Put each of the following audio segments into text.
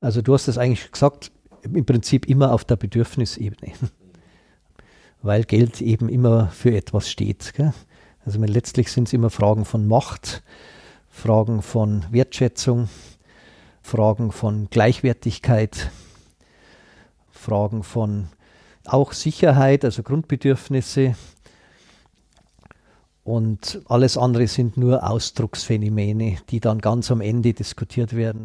Also du hast es eigentlich gesagt, im Prinzip immer auf der Bedürfnisebene, weil Geld eben immer für etwas steht. Gell? Also letztlich sind es immer Fragen von Macht, Fragen von Wertschätzung, Fragen von Gleichwertigkeit, Fragen von auch Sicherheit, also Grundbedürfnisse. Und alles andere sind nur Ausdrucksphänomene, die dann ganz am Ende diskutiert werden.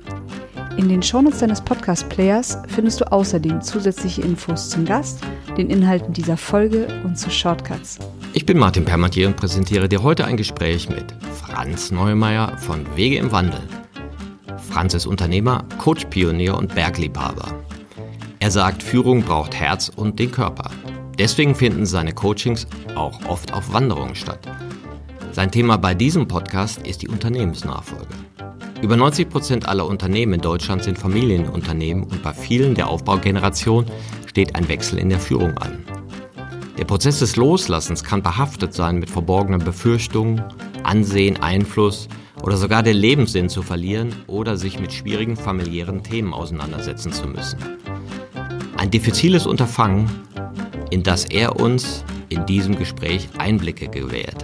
In den Shownotes deines Podcast-Players findest du außerdem zusätzliche Infos zum Gast, den Inhalten dieser Folge und zu Shortcuts. Ich bin Martin Permatier und präsentiere dir heute ein Gespräch mit Franz Neumeier von Wege im Wandel. Franz ist Unternehmer, Coach-Pionier und Bergliebhaber. Er sagt, Führung braucht Herz und den Körper. Deswegen finden seine Coachings auch oft auf Wanderungen statt. Sein Thema bei diesem Podcast ist die Unternehmensnachfolge. Über 90 Prozent aller Unternehmen in Deutschland sind Familienunternehmen und bei vielen der Aufbaugeneration steht ein Wechsel in der Führung an. Der Prozess des Loslassens kann behaftet sein mit verborgenen Befürchtungen, Ansehen, Einfluss oder sogar den Lebenssinn zu verlieren oder sich mit schwierigen familiären Themen auseinandersetzen zu müssen. Ein diffiziles Unterfangen, in das er uns in diesem Gespräch Einblicke gewährt.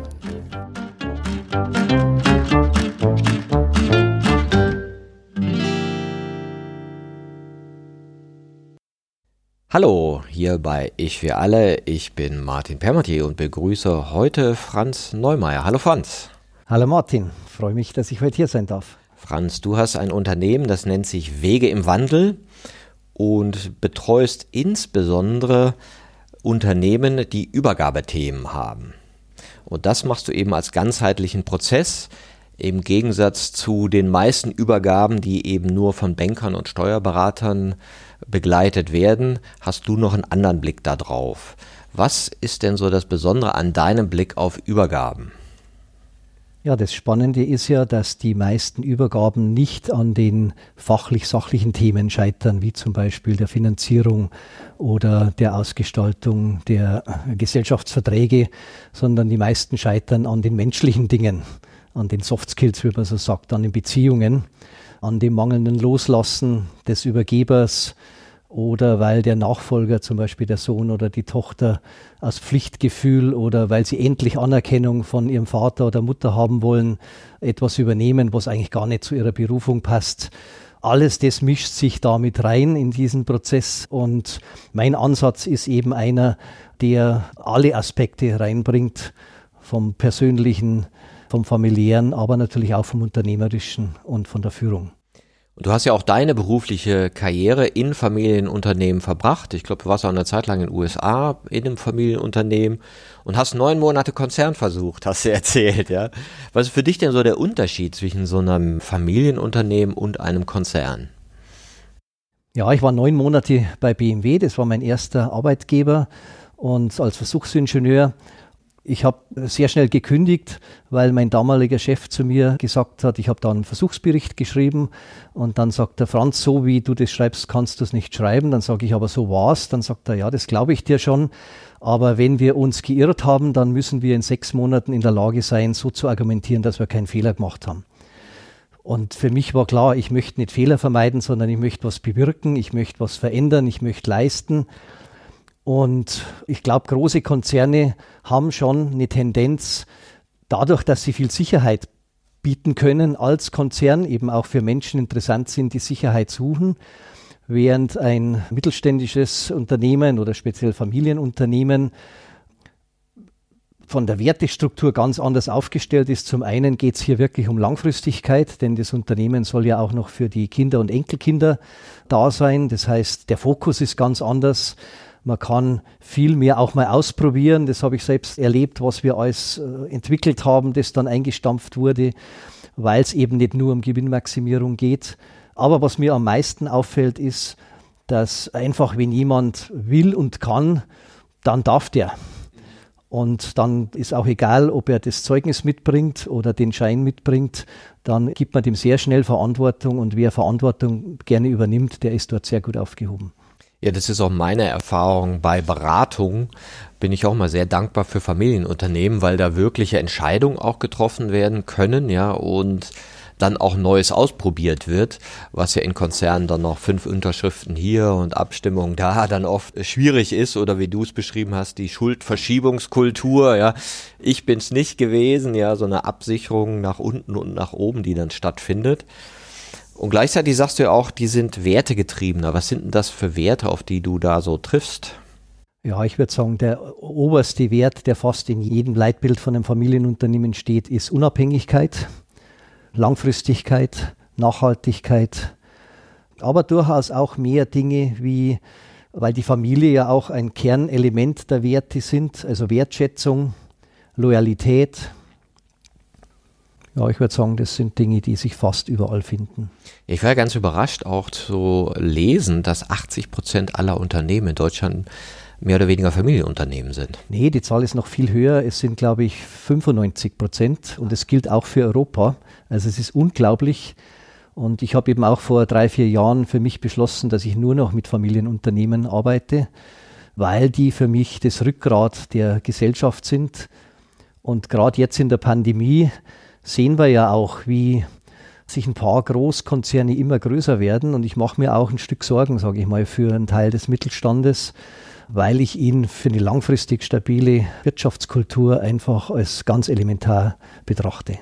Hallo, hier bei Ich für alle. Ich bin Martin Permatier und begrüße heute Franz Neumeier. Hallo Franz. Hallo Martin, freue mich, dass ich heute hier sein darf. Franz, du hast ein Unternehmen, das nennt sich Wege im Wandel und betreust insbesondere Unternehmen, die Übergabethemen haben. Und das machst du eben als ganzheitlichen Prozess im Gegensatz zu den meisten Übergaben, die eben nur von Bankern und Steuerberatern begleitet werden, hast du noch einen anderen Blick darauf. Was ist denn so das Besondere an deinem Blick auf Übergaben? Ja, das Spannende ist ja, dass die meisten Übergaben nicht an den fachlich-sachlichen Themen scheitern, wie zum Beispiel der Finanzierung oder der Ausgestaltung der Gesellschaftsverträge, sondern die meisten scheitern an den menschlichen Dingen, an den Soft Skills, wie man so sagt, an den Beziehungen, an dem mangelnden Loslassen des Übergebers, oder weil der Nachfolger, zum Beispiel der Sohn oder die Tochter, aus Pflichtgefühl oder weil sie endlich Anerkennung von ihrem Vater oder Mutter haben wollen, etwas übernehmen, was eigentlich gar nicht zu ihrer Berufung passt. Alles das mischt sich damit rein in diesen Prozess und mein Ansatz ist eben einer, der alle Aspekte reinbringt, vom persönlichen, vom familiären, aber natürlich auch vom unternehmerischen und von der Führung. Du hast ja auch deine berufliche Karriere in Familienunternehmen verbracht. Ich glaube, du warst auch eine Zeit lang in den USA in einem Familienunternehmen und hast neun Monate Konzern versucht, hast du erzählt, ja. Was ist für dich denn so der Unterschied zwischen so einem Familienunternehmen und einem Konzern? Ja, ich war neun Monate bei BMW, das war mein erster Arbeitgeber und als Versuchsingenieur ich habe sehr schnell gekündigt, weil mein damaliger Chef zu mir gesagt hat, ich habe da einen Versuchsbericht geschrieben und dann sagt der Franz, so wie du das schreibst, kannst du es nicht schreiben. Dann sage ich, aber so war's. Dann sagt er, ja, das glaube ich dir schon. Aber wenn wir uns geirrt haben, dann müssen wir in sechs Monaten in der Lage sein, so zu argumentieren, dass wir keinen Fehler gemacht haben. Und für mich war klar, ich möchte nicht Fehler vermeiden, sondern ich möchte was bewirken, ich möchte was verändern, ich möchte leisten. Und ich glaube, große Konzerne haben schon eine Tendenz, dadurch, dass sie viel Sicherheit bieten können als Konzern, eben auch für Menschen interessant sind, die Sicherheit suchen, während ein mittelständisches Unternehmen oder speziell Familienunternehmen von der Wertestruktur ganz anders aufgestellt ist. Zum einen geht es hier wirklich um Langfristigkeit, denn das Unternehmen soll ja auch noch für die Kinder und Enkelkinder da sein. Das heißt, der Fokus ist ganz anders. Man kann viel mehr auch mal ausprobieren. Das habe ich selbst erlebt, was wir alles äh, entwickelt haben, das dann eingestampft wurde, weil es eben nicht nur um Gewinnmaximierung geht. Aber was mir am meisten auffällt, ist, dass einfach, wenn jemand will und kann, dann darf der. Und dann ist auch egal, ob er das Zeugnis mitbringt oder den Schein mitbringt, dann gibt man dem sehr schnell Verantwortung und wer Verantwortung gerne übernimmt, der ist dort sehr gut aufgehoben. Ja, das ist auch meine Erfahrung bei Beratung. Bin ich auch mal sehr dankbar für Familienunternehmen, weil da wirkliche Entscheidungen auch getroffen werden können, ja, und dann auch Neues ausprobiert wird, was ja in Konzernen dann noch fünf Unterschriften hier und Abstimmung da dann oft schwierig ist oder wie du es beschrieben hast, die Schuldverschiebungskultur, ja. Ich bin's nicht gewesen, ja, so eine Absicherung nach unten und nach oben, die dann stattfindet. Und gleichzeitig sagst du ja auch, die sind wertegetriebener. Was sind denn das für Werte, auf die du da so triffst? Ja, ich würde sagen, der oberste Wert, der fast in jedem Leitbild von einem Familienunternehmen steht, ist Unabhängigkeit. Langfristigkeit, Nachhaltigkeit, aber durchaus auch mehr Dinge wie, weil die Familie ja auch ein Kernelement der Werte sind, also Wertschätzung, Loyalität. Ja, ich würde sagen, das sind Dinge, die sich fast überall finden. Ich war ganz überrascht auch zu lesen, dass 80 Prozent aller Unternehmen in Deutschland mehr oder weniger Familienunternehmen sind. Nee, die Zahl ist noch viel höher. Es sind, glaube ich, 95 Prozent und es gilt auch für Europa. Also es ist unglaublich. Und ich habe eben auch vor drei, vier Jahren für mich beschlossen, dass ich nur noch mit Familienunternehmen arbeite, weil die für mich das Rückgrat der Gesellschaft sind. Und gerade jetzt in der Pandemie sehen wir ja auch, wie sich ein paar Großkonzerne immer größer werden. Und ich mache mir auch ein Stück Sorgen, sage ich mal, für einen Teil des Mittelstandes, weil ich ihn für eine langfristig stabile Wirtschaftskultur einfach als ganz elementar betrachte.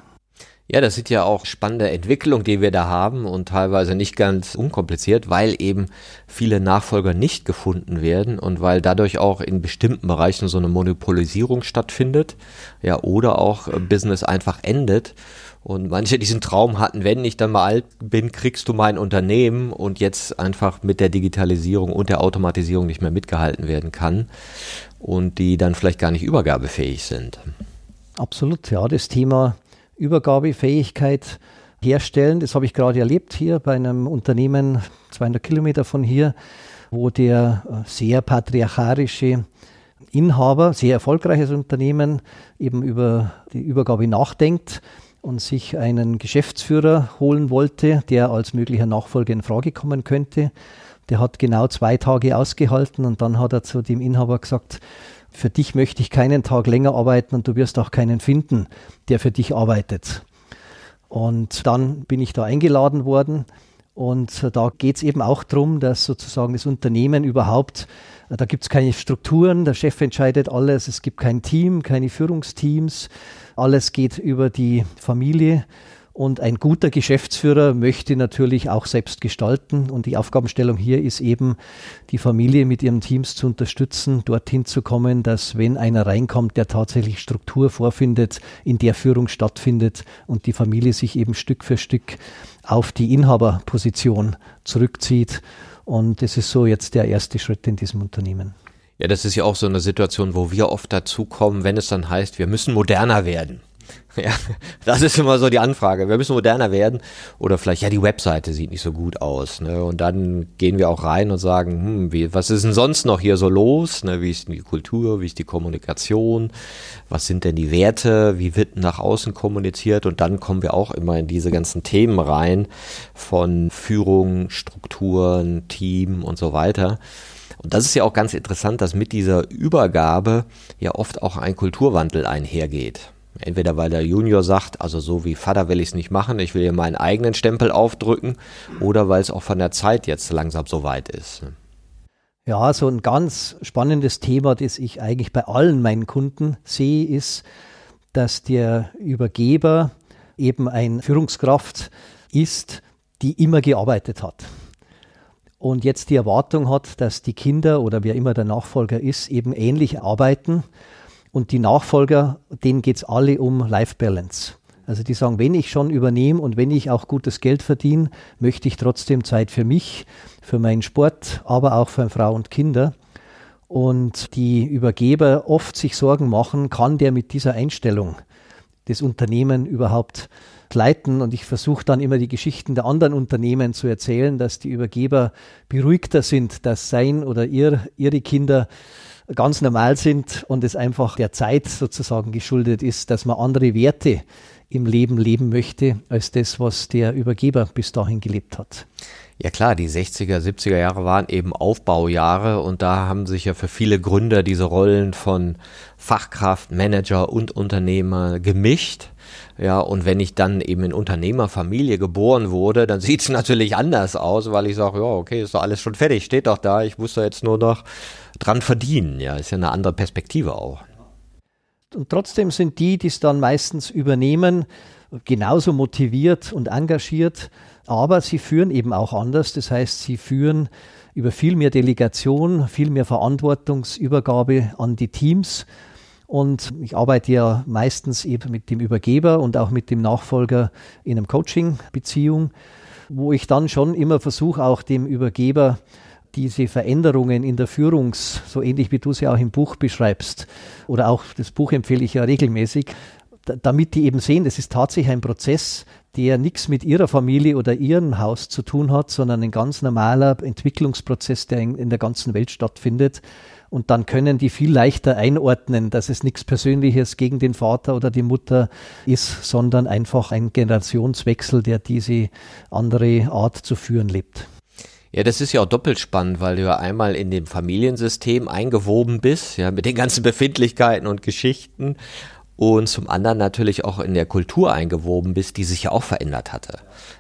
Ja, das sind ja auch spannende Entwicklungen, die wir da haben und teilweise nicht ganz unkompliziert, weil eben viele Nachfolger nicht gefunden werden und weil dadurch auch in bestimmten Bereichen so eine Monopolisierung stattfindet, ja, oder auch Business einfach endet. Und manche diesen Traum hatten, wenn ich dann mal alt bin, kriegst du mein Unternehmen und jetzt einfach mit der Digitalisierung und der Automatisierung nicht mehr mitgehalten werden kann und die dann vielleicht gar nicht übergabefähig sind. Absolut, ja, das Thema Übergabefähigkeit herstellen. Das habe ich gerade erlebt hier bei einem Unternehmen 200 Kilometer von hier, wo der äh, sehr patriarchalische Inhaber, sehr erfolgreiches Unternehmen, eben über die Übergabe nachdenkt und sich einen Geschäftsführer holen wollte, der als möglicher Nachfolger in Frage kommen könnte. Der hat genau zwei Tage ausgehalten und dann hat er zu dem Inhaber gesagt, für dich möchte ich keinen Tag länger arbeiten und du wirst auch keinen finden, der für dich arbeitet. Und dann bin ich da eingeladen worden und da geht es eben auch darum, dass sozusagen das Unternehmen überhaupt, da gibt es keine Strukturen, der Chef entscheidet alles, es gibt kein Team, keine Führungsteams, alles geht über die Familie und ein guter Geschäftsführer möchte natürlich auch selbst gestalten. Und die Aufgabenstellung hier ist eben, die Familie mit ihren Teams zu unterstützen, dorthin zu kommen, dass wenn einer reinkommt, der tatsächlich Struktur vorfindet, in der Führung stattfindet und die Familie sich eben Stück für Stück auf die Inhaberposition zurückzieht. Und das ist so jetzt der erste Schritt in diesem Unternehmen. Ja, das ist ja auch so eine Situation, wo wir oft dazu kommen, wenn es dann heißt, wir müssen moderner werden. Ja, das ist immer so die Anfrage. Wir müssen moderner werden. Oder vielleicht, ja, die Webseite sieht nicht so gut aus. Ne? Und dann gehen wir auch rein und sagen, hm, wie, was ist denn sonst noch hier so los? Ne? Wie ist denn die Kultur? Wie ist die Kommunikation? Was sind denn die Werte? Wie wird nach außen kommuniziert? Und dann kommen wir auch immer in diese ganzen Themen rein von Führung, Strukturen, Team und so weiter. Und das ist ja auch ganz interessant, dass mit dieser Übergabe ja oft auch ein Kulturwandel einhergeht. Entweder weil der Junior sagt, also so wie Vater will ich es nicht machen, ich will hier meinen eigenen Stempel aufdrücken, oder weil es auch von der Zeit jetzt langsam so weit ist. Ja, so ein ganz spannendes Thema, das ich eigentlich bei allen meinen Kunden sehe, ist, dass der Übergeber eben ein Führungskraft ist, die immer gearbeitet hat. Und jetzt die Erwartung hat, dass die Kinder oder wer immer der Nachfolger ist, eben ähnlich arbeiten Und die Nachfolger, denen geht es alle um Life Balance. Also die sagen, wenn ich schon übernehme und wenn ich auch gutes Geld verdiene, möchte ich trotzdem Zeit für mich, für meinen Sport, aber auch für Frau und Kinder. Und die Übergeber oft sich Sorgen machen, kann der mit dieser Einstellung das Unternehmen überhaupt leiten. Und ich versuche dann immer die Geschichten der anderen Unternehmen zu erzählen, dass die Übergeber beruhigter sind, dass sein oder ihr, ihre Kinder ganz normal sind und es einfach der Zeit sozusagen geschuldet ist, dass man andere Werte im Leben leben möchte, als das, was der Übergeber bis dahin gelebt hat. Ja klar, die 60er, 70er Jahre waren eben Aufbaujahre und da haben sich ja für viele Gründer diese Rollen von Fachkraft, Manager und Unternehmer gemischt. Ja, und wenn ich dann eben in Unternehmerfamilie geboren wurde, dann sieht es natürlich anders aus, weil ich sage, ja, okay, ist doch alles schon fertig, steht doch da, ich muss da jetzt nur noch dran verdienen. Ja, ist ja eine andere Perspektive auch. Und trotzdem sind die, die es dann meistens übernehmen, genauso motiviert und engagiert, aber sie führen eben auch anders. Das heißt, sie führen über viel mehr Delegation, viel mehr Verantwortungsübergabe an die Teams. Und ich arbeite ja meistens eben mit dem Übergeber und auch mit dem Nachfolger in einem Coaching-Beziehung, wo ich dann schon immer versuche, auch dem Übergeber diese Veränderungen in der Führungs, so ähnlich wie du sie auch im Buch beschreibst, oder auch das Buch empfehle ich ja regelmäßig, damit die eben sehen, es ist tatsächlich ein Prozess, der nichts mit ihrer Familie oder ihrem Haus zu tun hat, sondern ein ganz normaler Entwicklungsprozess, der in, in der ganzen Welt stattfindet. Und dann können die viel leichter einordnen, dass es nichts Persönliches gegen den Vater oder die Mutter ist, sondern einfach ein Generationswechsel, der diese andere Art zu führen lebt. Ja, das ist ja auch doppelt spannend, weil du ja einmal in dem Familiensystem eingewoben bist, ja, mit den ganzen Befindlichkeiten und Geschichten und zum anderen natürlich auch in der Kultur eingewoben bist, die sich ja auch verändert hatte.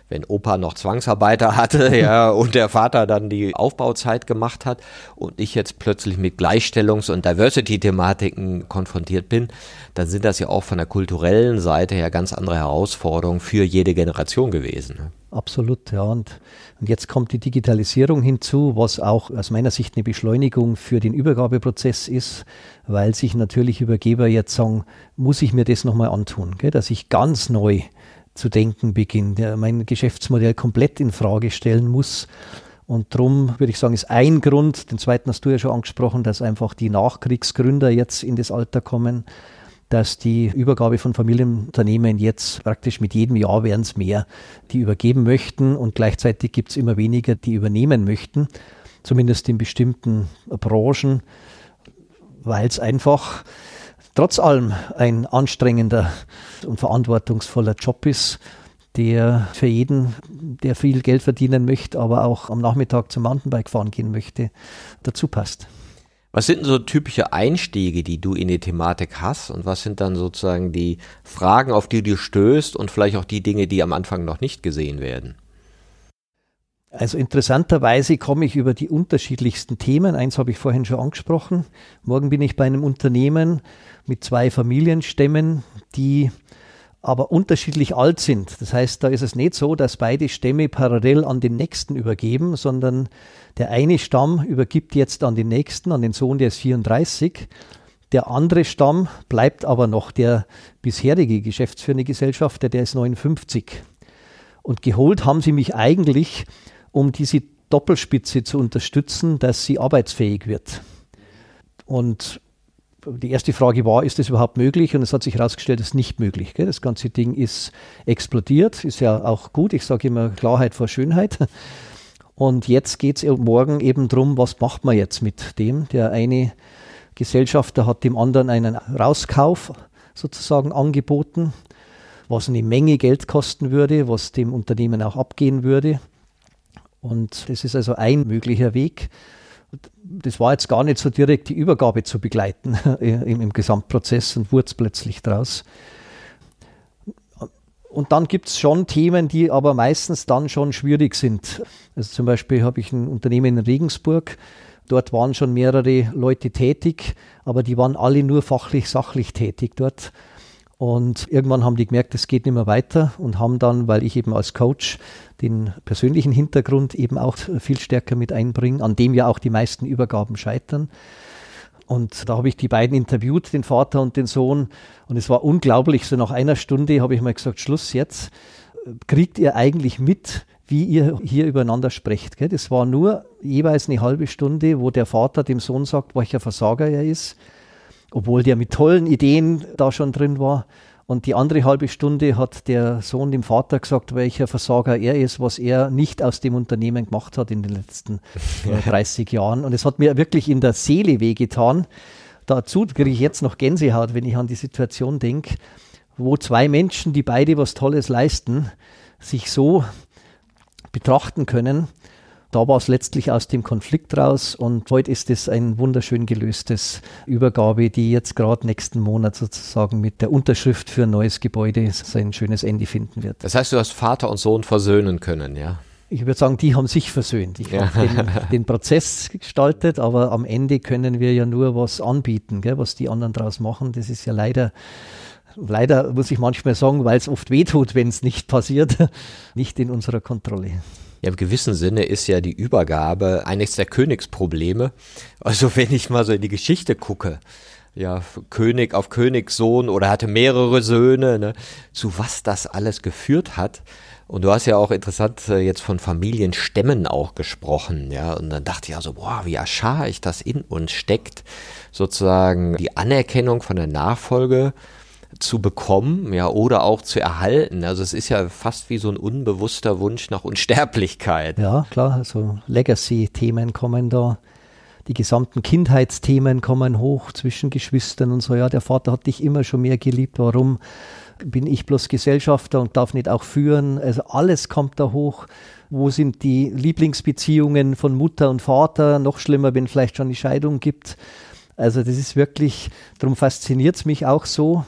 Wenn Opa noch Zwangsarbeiter hatte, ja, und der Vater dann die Aufbauzeit gemacht hat und ich jetzt plötzlich mit Gleichstellungs- und Diversity-Thematiken konfrontiert bin, dann sind das ja auch von der kulturellen Seite her ganz andere Herausforderungen für jede Generation gewesen. Absolut, ja. Und, und jetzt kommt die Digitalisierung hinzu, was auch aus meiner Sicht eine Beschleunigung für den Übergabeprozess ist, weil sich natürlich Übergeber jetzt sagen, muss ich mir das nochmal antun, gell, dass ich ganz neu zu denken beginne, mein Geschäftsmodell komplett in Frage stellen muss. Und darum würde ich sagen, ist ein Grund, den zweiten hast du ja schon angesprochen, dass einfach die Nachkriegsgründer jetzt in das Alter kommen, dass die Übergabe von Familienunternehmen jetzt praktisch mit jedem Jahr werden es mehr, die übergeben möchten und gleichzeitig gibt es immer weniger, die übernehmen möchten, zumindest in bestimmten Branchen, weil es einfach trotz allem ein anstrengender und verantwortungsvoller Job ist, der für jeden, der viel Geld verdienen möchte, aber auch am Nachmittag zum Mountainbike fahren gehen möchte, dazu passt. Was sind so typische Einstiege, die du in die Thematik hast und was sind dann sozusagen die Fragen, auf die du stößt und vielleicht auch die Dinge, die am Anfang noch nicht gesehen werden? Also interessanterweise komme ich über die unterschiedlichsten Themen. Eins habe ich vorhin schon angesprochen. Morgen bin ich bei einem Unternehmen mit zwei Familienstämmen, die aber unterschiedlich alt sind. Das heißt, da ist es nicht so, dass beide Stämme parallel an den nächsten übergeben, sondern der eine Stamm übergibt jetzt an den nächsten, an den Sohn, der ist 34. Der andere Stamm bleibt aber noch der bisherige geschäftsführende Gesellschafter, der ist 59. Und geholt haben sie mich eigentlich, um diese Doppelspitze zu unterstützen, dass sie arbeitsfähig wird. Und die erste Frage war, ist das überhaupt möglich? Und es hat sich herausgestellt, es ist nicht möglich. Gell? Das ganze Ding ist explodiert, ist ja auch gut. Ich sage immer Klarheit vor Schönheit. Und jetzt geht es morgen eben darum, was macht man jetzt mit dem? Der eine Gesellschafter hat dem anderen einen Rauskauf sozusagen angeboten, was eine Menge Geld kosten würde, was dem Unternehmen auch abgehen würde. Und das ist also ein möglicher Weg das war jetzt gar nicht so direkt die Übergabe zu begleiten im, im Gesamtprozess und wurde es plötzlich draus. Und dann gibt es schon Themen, die aber meistens dann schon schwierig sind. Also zum Beispiel habe ich ein Unternehmen in Regensburg, dort waren schon mehrere Leute tätig, aber die waren alle nur fachlich, sachlich tätig dort. Und irgendwann haben die gemerkt, es geht nicht mehr weiter und haben dann, weil ich eben als Coach den persönlichen Hintergrund eben auch viel stärker mit einbringe, an dem ja auch die meisten Übergaben scheitern. Und da habe ich die beiden interviewt, den Vater und den Sohn. Und es war unglaublich. So nach einer Stunde habe ich mal gesagt, Schluss jetzt. Kriegt ihr eigentlich mit, wie ihr hier übereinander sprecht? Das war nur jeweils eine halbe Stunde, wo der Vater dem Sohn sagt, welcher Versager er ist. Obwohl der mit tollen Ideen da schon drin war. Und die andere halbe Stunde hat der Sohn dem Vater gesagt, welcher Versager er ist, was er nicht aus dem Unternehmen gemacht hat in den letzten äh, 30 Jahren. Und es hat mir wirklich in der Seele wehgetan. Dazu kriege ich jetzt noch Gänsehaut, wenn ich an die Situation denke, wo zwei Menschen, die beide was Tolles leisten, sich so betrachten können da war es letztlich aus dem Konflikt raus und heute ist es ein wunderschön gelöstes Übergabe, die jetzt gerade nächsten Monat sozusagen mit der Unterschrift für ein neues Gebäude sein schönes Ende finden wird. Das heißt, du hast Vater und Sohn versöhnen können, ja? Ich würde sagen, die haben sich versöhnt. Ich ja. habe den, den, Prozess gestaltet, aber am Ende können wir ja nur was anbieten, gell, was die anderen daraus machen. Das ist ja leider leider muss ich manchmal sagen, weil es oft wehtut, wenn es nicht passiert, nicht in unserer Kontrolle. Ja, im gewissen Sinne ist ja die Übergabe eines der Königsprobleme. Also wenn ich mal so in die Geschichte gucke, ja, König auf Königssohn oder hatte mehrere Söhne, ne, zu was das alles geführt hat. Und du hast ja auch interessant äh, jetzt von Familienstämmen auch gesprochen, ja. Und dann dachte ich also, boah, wie erscharrig das in uns steckt, sozusagen die Anerkennung von der Nachfolge zu bekommen, ja, oder auch zu erhalten. Also es ist ja fast wie so ein unbewusster Wunsch nach Unsterblichkeit. Ja, klar, also Legacy-Themen kommen da, die gesamten Kindheitsthemen kommen hoch zwischen Geschwistern und so. Ja, der Vater hat dich immer schon mehr geliebt. Warum bin ich bloß Gesellschafter und darf nicht auch führen? Also alles kommt da hoch. Wo sind die Lieblingsbeziehungen von Mutter und Vater? Noch schlimmer, wenn vielleicht schon die Scheidung gibt. Also das ist wirklich, darum fasziniert es mich auch so,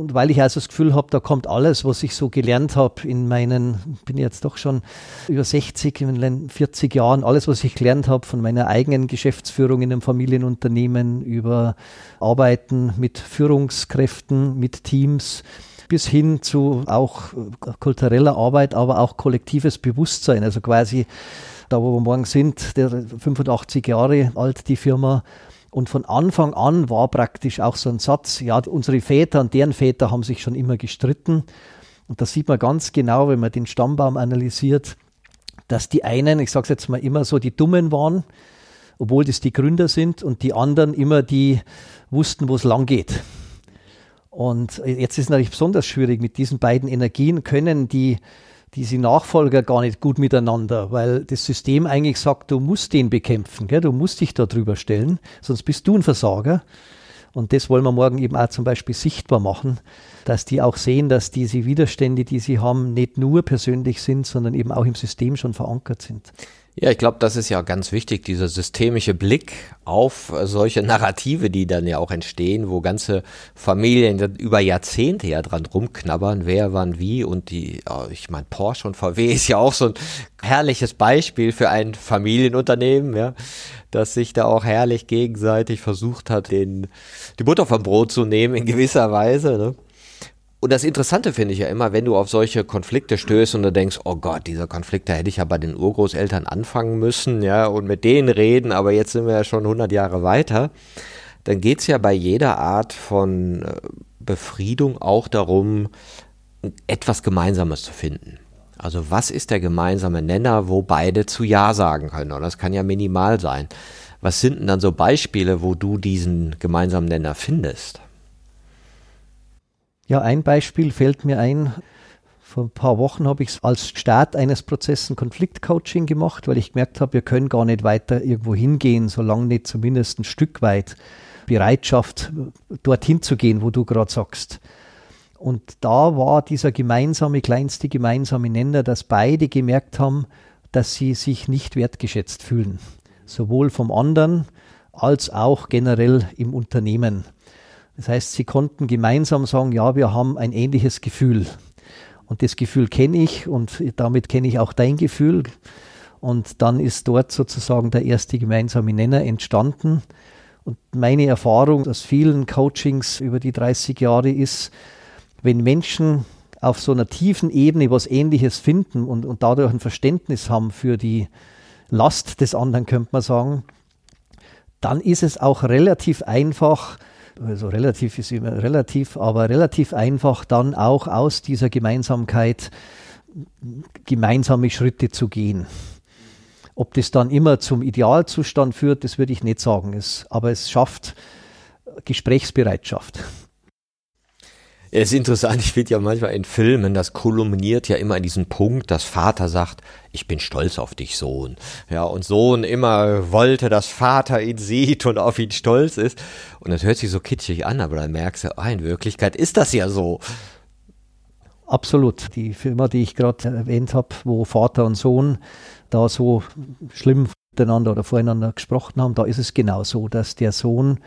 und weil ich also das Gefühl habe, da kommt alles, was ich so gelernt habe in meinen, bin jetzt doch schon über 60, in den 40 Jahren, alles, was ich gelernt habe von meiner eigenen Geschäftsführung in einem Familienunternehmen, über Arbeiten mit Führungskräften, mit Teams, bis hin zu auch kultureller Arbeit, aber auch kollektives Bewusstsein. Also quasi da, wo wir morgen sind, der 85 Jahre alt, die Firma, und von Anfang an war praktisch auch so ein Satz, ja, unsere Väter und deren Väter haben sich schon immer gestritten. Und das sieht man ganz genau, wenn man den Stammbaum analysiert, dass die einen, ich sage es jetzt mal immer so, die Dummen waren, obwohl das die Gründer sind, und die anderen immer die wussten, wo es lang geht. Und jetzt ist natürlich besonders schwierig mit diesen beiden Energien, können die diese Nachfolger gar nicht gut miteinander, weil das System eigentlich sagt, du musst den bekämpfen, gell? du musst dich da drüber stellen, sonst bist du ein Versager. Und das wollen wir morgen eben auch zum Beispiel sichtbar machen, dass die auch sehen, dass diese Widerstände, die sie haben, nicht nur persönlich sind, sondern eben auch im System schon verankert sind. Ja, ich glaube, das ist ja ganz wichtig, dieser systemische Blick auf solche Narrative, die dann ja auch entstehen, wo ganze Familien über Jahrzehnte ja dran rumknabbern, wer wann wie und die, ich meine, Porsche und VW ist ja auch so ein herrliches Beispiel für ein Familienunternehmen, ja, das sich da auch herrlich gegenseitig versucht hat, den, die Butter vom Brot zu nehmen in gewisser Weise, ne? Und das Interessante finde ich ja immer, wenn du auf solche Konflikte stößt und du denkst, oh Gott, dieser Konflikt, da hätte ich ja bei den Urgroßeltern anfangen müssen, ja, und mit denen reden, aber jetzt sind wir ja schon 100 Jahre weiter, dann geht's ja bei jeder Art von äh, Befriedung auch darum, etwas Gemeinsames zu finden. Also was ist der gemeinsame Nenner, wo beide zu Ja sagen können? Und das kann ja minimal sein. Was sind denn dann so Beispiele, wo du diesen gemeinsamen Nenner findest? Ja, ein Beispiel fällt mir ein. Vor ein paar Wochen habe ich als Start eines Prozesses Konfliktcoaching gemacht, weil ich gemerkt habe, wir können gar nicht weiter irgendwo hingehen, solange nicht zumindest ein Stück weit Bereitschaft dorthin zu gehen, wo du gerade sagst. Und da war dieser gemeinsame, kleinste gemeinsame Nenner, dass beide gemerkt haben, dass sie sich nicht wertgeschätzt fühlen. Sowohl vom anderen als auch generell im Unternehmen. Das heißt, sie konnten gemeinsam sagen, ja, wir haben ein ähnliches Gefühl. Und das Gefühl kenne ich und damit kenne ich auch dein Gefühl. Und dann ist dort sozusagen der erste gemeinsame Nenner entstanden. Und meine Erfahrung aus vielen Coachings über die 30 Jahre ist, wenn Menschen auf so einer tiefen Ebene was Ähnliches finden und, und dadurch ein Verständnis haben für die Last des anderen, könnte man sagen, dann ist es auch relativ einfach, also relativ ist immer relativ, aber relativ einfach dann auch aus dieser Gemeinsamkeit gemeinsame Schritte zu gehen. Ob das dann immer zum Idealzustand führt, das würde ich nicht sagen. Es, aber es schafft Gesprächsbereitschaft. Es ist interessant, ich finde ja manchmal in Filmen, das kulminiert ja immer in diesem Punkt, dass Vater sagt, ich bin stolz auf dich, Sohn. Ja, und Sohn immer wollte, dass Vater ihn sieht und auf ihn stolz ist. Und das hört sich so kitschig an, aber dann merkst du, ah, in Wirklichkeit ist das ja so. Absolut. Die Firma, die ich gerade erwähnt habe, wo Vater und Sohn da so schlimm miteinander oder voreinander gesprochen haben, da ist es genau so, dass der Sohn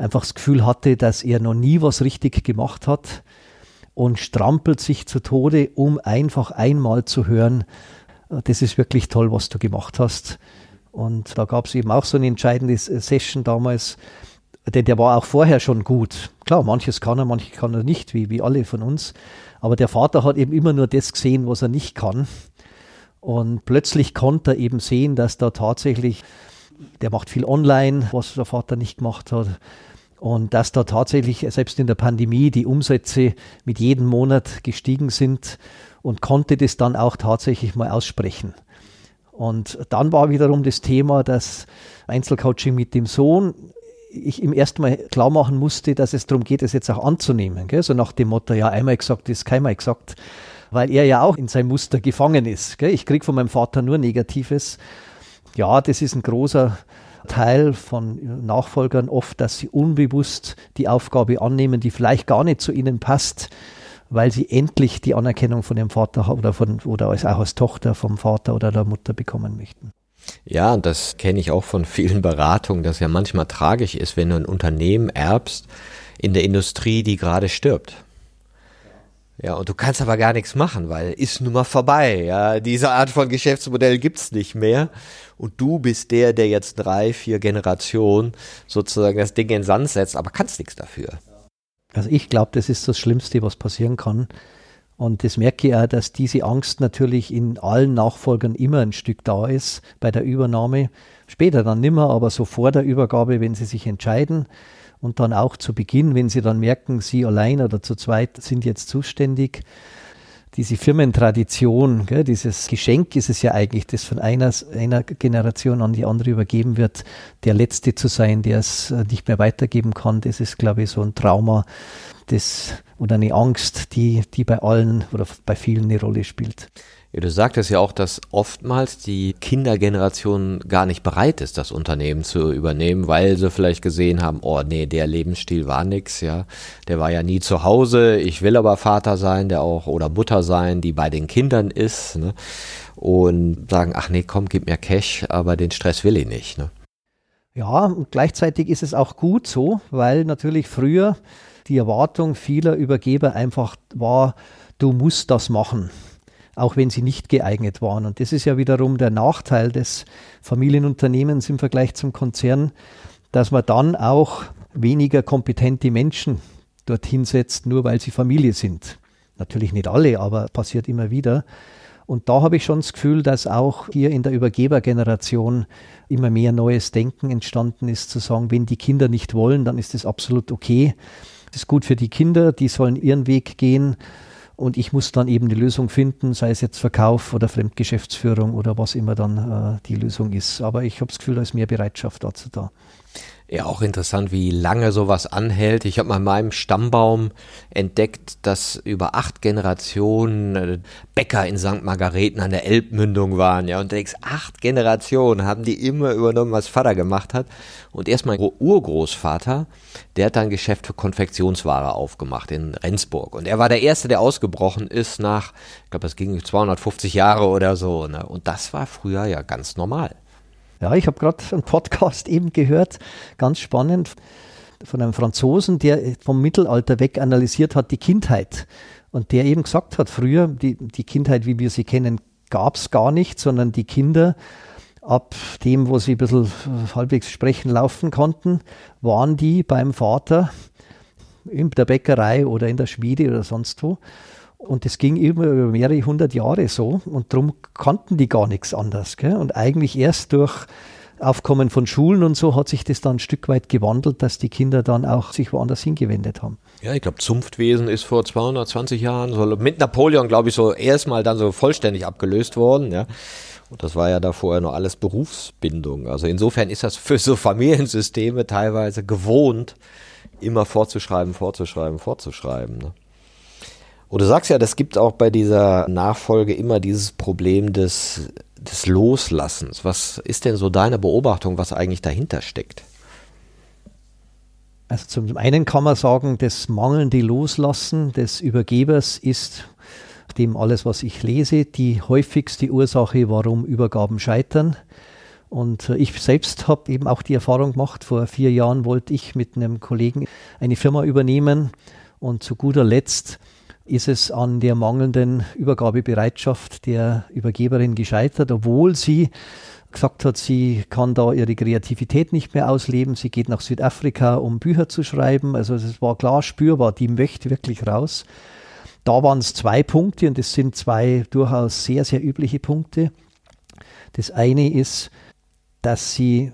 einfach das Gefühl hatte, dass er noch nie was richtig gemacht hat und strampelt sich zu Tode, um einfach einmal zu hören, das ist wirklich toll, was du gemacht hast. Und da gab es eben auch so eine entscheidende Session damals, denn der war auch vorher schon gut. Klar, manches kann er, manches kann er nicht, wie, wie alle von uns. Aber der Vater hat eben immer nur das gesehen, was er nicht kann. Und plötzlich konnte er eben sehen, dass da tatsächlich, der macht viel online, was der Vater nicht gemacht hat. Und dass da tatsächlich selbst in der Pandemie die Umsätze mit jedem Monat gestiegen sind und konnte das dann auch tatsächlich mal aussprechen. Und dann war wiederum das Thema, dass Einzelcoaching mit dem Sohn ich ihm erstmal klar machen musste, dass es darum geht, es jetzt auch anzunehmen. Gell? So nach dem Motto, ja, einmal gesagt ist keinmal gesagt, weil er ja auch in sein Muster gefangen ist. Gell? Ich kriege von meinem Vater nur Negatives. Ja, das ist ein großer Teil von Nachfolgern oft, dass sie unbewusst die Aufgabe annehmen, die vielleicht gar nicht zu ihnen passt, weil sie endlich die Anerkennung von ihrem Vater oder, von, oder auch als Tochter vom Vater oder der Mutter bekommen möchten. Ja, und das kenne ich auch von vielen Beratungen, dass ja manchmal tragisch ist, wenn du ein Unternehmen erbst in der Industrie, die gerade stirbt. Ja, und du kannst aber gar nichts machen, weil ist nun mal vorbei. Ja, diese Art von Geschäftsmodell gibt's nicht mehr. Und du bist der, der jetzt drei, vier Generationen sozusagen das Ding in den Sand setzt, aber kannst nichts dafür. Also ich glaube, das ist das Schlimmste, was passieren kann. Und das merke ich auch, dass diese Angst natürlich in allen Nachfolgern immer ein Stück da ist bei der Übernahme. Später dann nimmer, aber so vor der Übergabe, wenn sie sich entscheiden und dann auch zu Beginn, wenn sie dann merken, sie allein oder zu zweit sind jetzt zuständig. Diese Firmentradition, gell, dieses Geschenk ist es ja eigentlich, das von einer, einer Generation an die andere übergeben wird, der Letzte zu sein, der es äh, nicht mehr weitergeben kann, das ist, glaube ich, so ein Trauma, das oder eine Angst, die, die bei allen oder bei vielen eine Rolle spielt. Ja, du sagtest ja auch, dass oftmals die Kindergeneration gar nicht bereit ist, das Unternehmen zu übernehmen, weil sie vielleicht gesehen haben, oh nee, der Lebensstil war nix, ja. Der war ja nie zu Hause. Ich will aber Vater sein, der auch oder Mutter sein, die bei den Kindern ist, ne? Und sagen, ach nee, komm, gib mir Cash, aber den Stress will ich nicht, ne? Ja, und gleichzeitig ist es auch gut so, weil natürlich früher die Erwartung vieler Übergeber einfach war, du musst das machen auch wenn sie nicht geeignet waren. Und das ist ja wiederum der Nachteil des Familienunternehmens im Vergleich zum Konzern, dass man dann auch weniger kompetente Menschen dorthin setzt, nur weil sie Familie sind. Natürlich nicht alle, aber passiert immer wieder. Und da habe ich schon das Gefühl, dass auch hier in der Übergebergeneration immer mehr neues Denken entstanden ist, zu sagen, wenn die Kinder nicht wollen, dann ist das absolut okay. Das ist gut für die Kinder, die sollen ihren Weg gehen und ich muss dann eben die Lösung finden, sei es jetzt Verkauf oder Fremdgeschäftsführung oder was immer dann äh, die Lösung ist. Aber ich habe das Gefühl, da ist mehr Bereitschaft dazu da. Ja, auch interessant, wie lange sowas anhält. Ich habe mal in meinem Stammbaum entdeckt, dass über acht Generationen äh, Bäcker in St. Margareten an der Elbmündung waren. Ja, und denkst, acht Generationen haben die immer übernommen, was Vater gemacht hat. Und erst mein Urgroßvater, der hat dann ein Geschäft für Konfektionsware aufgemacht in Rendsburg. Und er war der Erste, der ausgebrochen ist nach, ich glaube, das ging 250 Jahre oder so. Ne? Und das war früher ja ganz normal. Ja, ich habe gerade einen Podcast eben gehört, ganz spannend, von einem Franzosen, der vom Mittelalter weg analysiert hat, die Kindheit. Und der eben gesagt hat, früher, die, die Kindheit, wie wir sie kennen, gab es gar nicht, sondern die Kinder, ab dem, wo sie ein bisschen halbwegs sprechen, laufen konnten, waren die beim Vater in der Bäckerei oder in der Schmiede oder sonst wo. Und das ging immer über mehrere hundert Jahre so und darum kannten die gar nichts anderes. Gell? Und eigentlich erst durch Aufkommen von Schulen und so hat sich das dann ein Stück weit gewandelt, dass die Kinder dann auch sich woanders hingewendet haben. Ja, ich glaube, Zunftwesen ist vor 220 Jahren so mit Napoleon, glaube ich, so erstmal dann so vollständig abgelöst worden, ja. Und das war ja da vorher noch alles Berufsbindung. Also insofern ist das für so Familiensysteme teilweise gewohnt, immer vorzuschreiben, vorzuschreiben, vorzuschreiben. Ne? Und du sagst ja, das gibt auch bei dieser Nachfolge immer dieses Problem des, des Loslassens. Was ist denn so deine Beobachtung, was eigentlich dahinter steckt? Also zum einen kann man sagen, das mangelnde Loslassen des Übergebers ist dem alles, was ich lese, die häufigste Ursache, warum Übergaben scheitern. Und äh, ich selbst habe eben auch die Erfahrung gemacht, vor vier Jahren wollte ich mit einem Kollegen eine Firma übernehmen und zu guter Letzt ist es an der mangelnden Übergabebereitschaft der Übergeberin gescheitert, obwohl sie gesagt hat, sie kann da ihre Kreativität nicht mehr ausleben. Sie geht nach Südafrika, um Bücher zu schreiben. Also es war klar spürbar, die möchte wirklich raus. Da waren es zwei Punkte und das sind zwei durchaus sehr, sehr übliche Punkte. Das eine ist, dass sie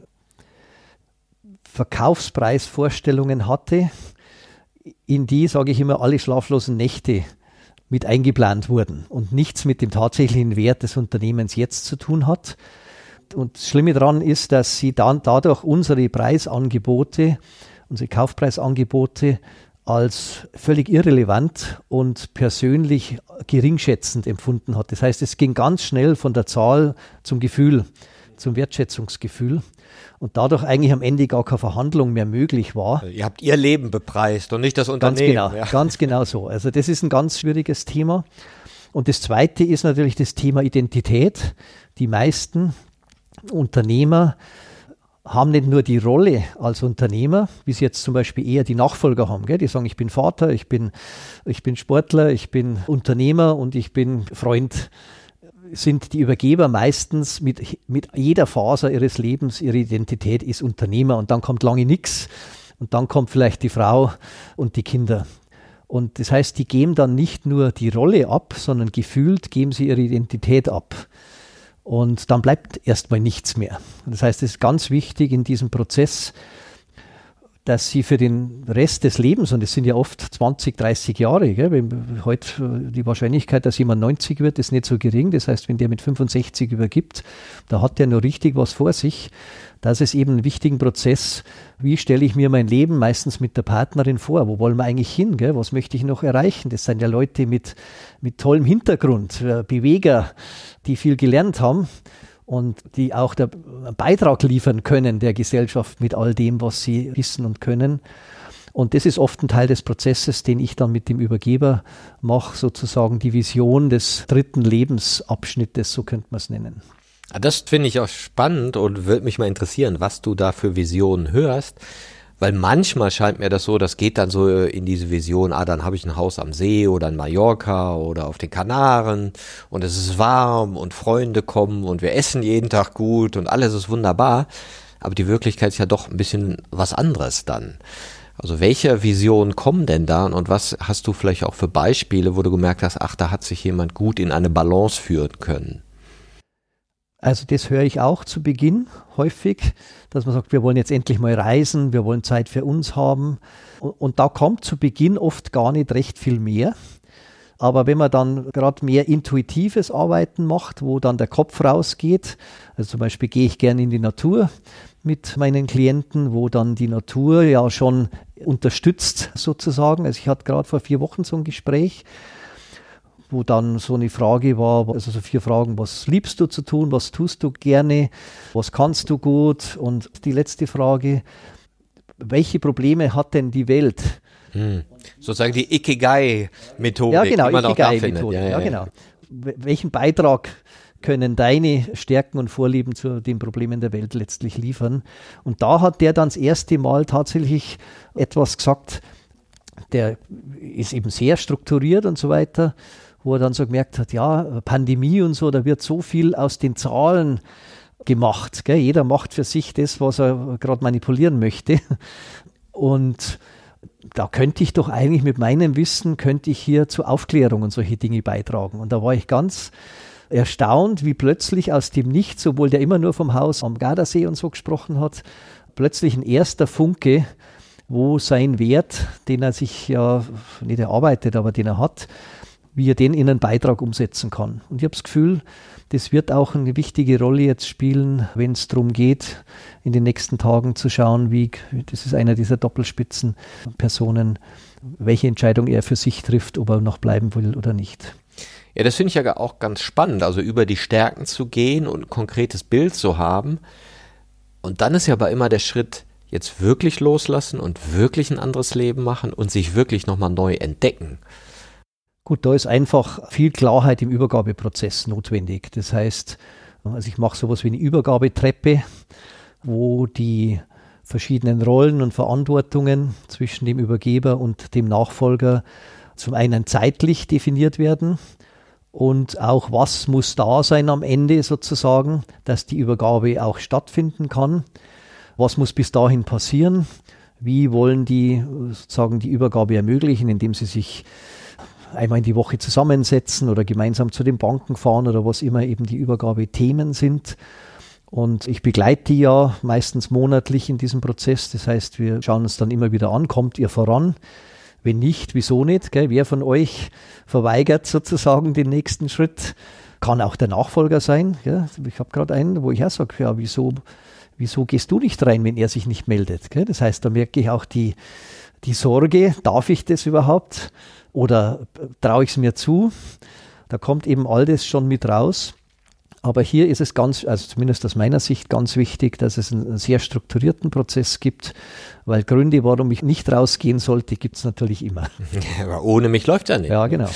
Verkaufspreisvorstellungen hatte, in die, sage ich immer, alle schlaflosen Nächte mit eingeplant wurden und nichts mit dem tatsächlichen Wert des Unternehmens jetzt zu tun hat. Und das Schlimme daran ist, dass sie dann dadurch unsere Preisangebote, unsere Kaufpreisangebote als völlig irrelevant und persönlich geringschätzend empfunden hat. Das heißt, es ging ganz schnell von der Zahl zum Gefühl, zum Wertschätzungsgefühl und dadurch eigentlich am Ende gar keine Verhandlung mehr möglich war. Ihr habt ihr Leben bepreist und nicht das Unternehmen. Ganz genau, ja. ganz genau so. Also das ist ein ganz schwieriges Thema. Und das Zweite ist natürlich das Thema Identität. Die meisten Unternehmer haben nicht nur die Rolle als Unternehmer, wie sie jetzt zum Beispiel eher die Nachfolger haben. Gell? Die sagen, ich bin Vater, ich bin, ich bin Sportler, ich bin Unternehmer und ich bin Freund sind die Übergeber meistens mit, mit jeder Faser ihres Lebens, ihre Identität ist Unternehmer und dann kommt lange nichts und dann kommt vielleicht die Frau und die Kinder. Und das heißt, die geben dann nicht nur die Rolle ab, sondern gefühlt geben sie ihre Identität ab. Und dann bleibt erstmal nichts mehr. Das heißt, es ist ganz wichtig in diesem Prozess, dass sie für den Rest des Lebens, und es sind ja oft 20, 30 Jahre, gell, heute äh, die Wahrscheinlichkeit, dass jemand 90 wird, ist nicht so gering. Das heißt, wenn der mit 65 übergibt, da hat der noch richtig was vor sich. Das ist eben ein wichtiger Prozess. Wie stelle ich mir mein Leben meistens mit der Partnerin vor? Wo wollen wir eigentlich hin? Gell? Was möchte ich noch erreichen? Das sind ja Leute mit, mit tollem Hintergrund, äh, Beweger, die viel gelernt haben und die auch der Beitrag liefern können der Gesellschaft mit all dem, was sie wissen und können. Und das ist oft ein Teil des Prozesses, den ich dann mit dem Übergeber mache, sozusagen die Vision des dritten Lebensabschnittes, so könnte man es nennen. Ah, das finde ich auch spannend und würde mich mal interessieren, was du da für Visionen hörst. Weil manchmal scheint mir das so, das geht dann so in diese Vision, ah, dann habe ich ein Haus am See oder in Mallorca oder auf den Kanaren und es ist warm und Freunde kommen und wir essen jeden Tag gut und alles ist wunderbar. Aber die Wirklichkeit ist ja doch ein bisschen was anderes dann. Also welche Visionen kommen denn da und was hast du vielleicht auch für Beispiele, wo du gemerkt hast, ach, da hat sich jemand gut in eine Balance führen können? Also das höre ich auch zu Beginn häufig, dass man sagt, wir wollen jetzt endlich mal reisen, wir wollen Zeit für uns haben. Und, da kommt zu Beginn oft gar nicht recht viel mehr. Aber wenn man dann gerade mehr intuitives Arbeiten macht, wo dann der Kopf rausgeht, also zum Beispiel gehe ich gerne in die Natur mit meinen Klienten, wo dann die Natur ja schon unterstützt sozusagen. Also ich hatte gerade vor vier Wochen so ein Gespräch, wo dann so eine Frage war, also so vier Fragen, was liebst du zu tun, was tust du gerne, was kannst du gut und die letzte Frage, welche Probleme hat denn die Welt? Hm. Sozusagen die Ikigai-Methode, ja, genau, Ikigai-Methode, ja, ja, ja, genau. Welchen Beitrag können deine Stärken und Vorlieben zu den Problemen der Welt letztlich liefern? Und da hat der dann das erste Mal tatsächlich etwas gesagt, der ist eben sehr strukturiert und so weiter wo er dann so gemerkt hat, ja, Pandemie und so, da wird so viel aus den Zahlen gemacht. Gell? Jeder macht für sich das, was er gerade manipulieren möchte. Und da könnte ich doch eigentlich mit meinem Wissen, könnte ich hier zur Aufklärung und solche Dinge beitragen. Und da war ich ganz erstaunt, wie plötzlich aus dem Nichts, obwohl der immer nur vom Haus am Gardasee und so gesprochen hat, plötzlich ein erster Funke, wo sein Wert, den er sich ja nicht erarbeitet, aber den er hat, wie er den in einen Beitrag umsetzen kann. Und ich habe das Gefühl, das wird auch eine wichtige Rolle jetzt spielen, wenn es darum geht, in den nächsten Tagen zu schauen, wie, das ist einer dieser Doppelspitzenpersonen, welche Entscheidung er für sich trifft, ob er noch bleiben will oder nicht. Ja, das finde ich ja auch ganz spannend, also über die Stärken zu gehen und ein konkretes Bild zu haben. Und dann ist ja aber immer der Schritt, jetzt wirklich loslassen und wirklich ein anderes Leben machen und sich wirklich nochmal neu entdecken. Gut, da ist einfach viel Klarheit im Übergabeprozess notwendig. Das heißt, also ich mache sowas wie eine Übergabetreppe, wo die verschiedenen Rollen und Verantwortungen zwischen dem Übergeber und dem Nachfolger zum einen zeitlich definiert werden und auch was muss da sein am Ende sozusagen, dass die Übergabe auch stattfinden kann. Was muss bis dahin passieren? Wie wollen die sozusagen die Übergabe ermöglichen, indem sie sich einmal in die Woche zusammensetzen oder gemeinsam zu den Banken fahren oder was immer eben die Übergabethemen sind. Und ich begleite die ja meistens monatlich in diesem Prozess. Das heißt, wir schauen uns dann immer wieder an, kommt ihr voran? Wenn nicht, wieso nicht? Gell? Wer von euch verweigert sozusagen den nächsten Schritt? Kann auch der Nachfolger sein. Gell? Ich habe gerade einen, wo ich auch sage, ja, wieso, wieso gehst du nicht rein, wenn er sich nicht meldet? Gell? Das heißt, da merke ich auch die, die Sorge, darf ich das überhaupt? Oder traue ich es mir zu? Da kommt eben all das schon mit raus. Aber hier ist es ganz, also zumindest aus meiner Sicht ganz wichtig, dass es einen, sehr strukturierten Prozess gibt, weil Gründe, warum ich nicht rausgehen sollte, gibt es natürlich immer. Aber ohne mich läuft ja nicht. Ja, genau.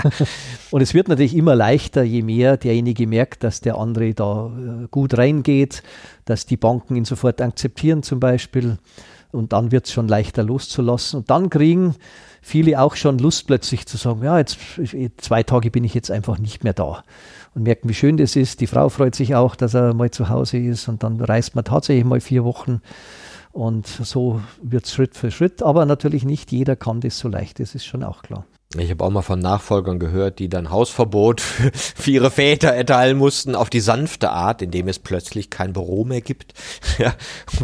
und es wird natürlich immer leichter, je mehr derjenige merkt, dass der andere da äh, gut reingeht, dass die Banken ihn sofort akzeptieren zum Beispiel. Und dann wird es schon leichter loszulassen. Und dann kriegen viele auch schon Lust plötzlich zu sagen, ja, jetzt zwei Tage bin ich jetzt einfach nicht mehr da. Und merken, wie schön das ist. Die Frau freut sich auch, dass er mal zu Hause ist und dann reist man tatsächlich mal vier Wochen. Und so wird es Schritt für Schritt. Aber natürlich nicht jeder kann das so leicht, das ist schon auch klar. Ich habe auch mal von Nachfolgern gehört, die dann Hausverbot für, ihre Väter erteilen mussten auf die sanfte Art, indem es plötzlich kein Büro mehr gibt. ja,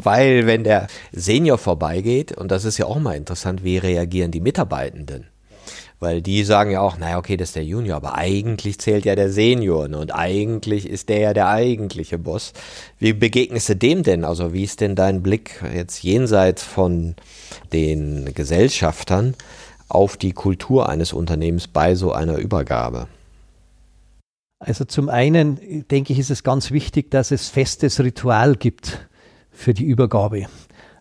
weil wenn der Senior vorbeigeht, und das ist ja auch mal interessant, wie reagieren die Mitarbeitenden? Weil die sagen ja auch, naja, okay, das ist der Junior, aber eigentlich zählt ja der Senior ne? und eigentlich ist der ja der eigentliche Boss. Wie begegnest du dem denn? Also wie ist denn dein Blick jetzt jenseits von den Gesellschaftern? auf die Kultur eines Unternehmens bei so einer Übergabe? Also zum einen denke ich, ist es ganz wichtig, dass es festes Ritual gibt für die Übergabe.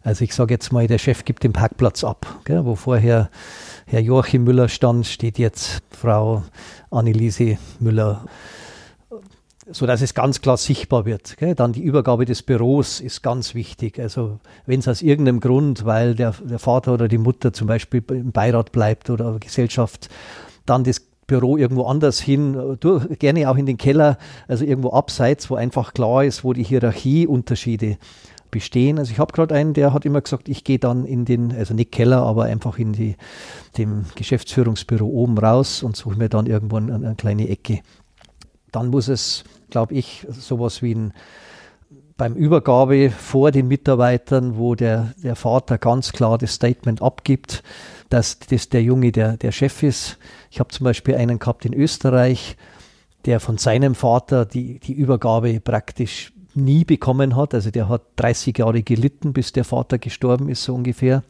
Also ich sage jetzt mal, der Chef gibt den Parkplatz ab, gell, wo vorher Herr Joachim Müller stand, steht jetzt Frau Anneliese Müller so dass es ganz klar sichtbar wird. Gell? Dann die Übergabe des Büros ist ganz wichtig. Also wenn es aus irgendeinem Grund, weil der, der Vater oder die Mutter zum Beispiel im Beirat bleibt oder Gesellschaft, dann das Büro irgendwo anders hin, durch, gerne auch in den Keller, also irgendwo abseits, wo einfach klar ist, wo die Hierarchieunterschiede bestehen. Also ich habe gerade einen, der hat immer gesagt, ich gehe dann in den, also nicht Keller, aber einfach in die, dem Geschäftsführungsbüro oben raus und suche mir dann irgendwo eine, eine kleine Ecke. Dann muss es glaube ich, sowas wie ein beim Übergabe vor den Mitarbeitern, wo der, der Vater ganz klar das Statement abgibt, dass das der Junge der, der Chef ist. Ich habe zum Beispiel einen gehabt in Österreich, der von seinem Vater die, die Übergabe praktisch nie bekommen hat. Also der hat 30 Jahre gelitten, bis der Vater gestorben ist, so ungefähr.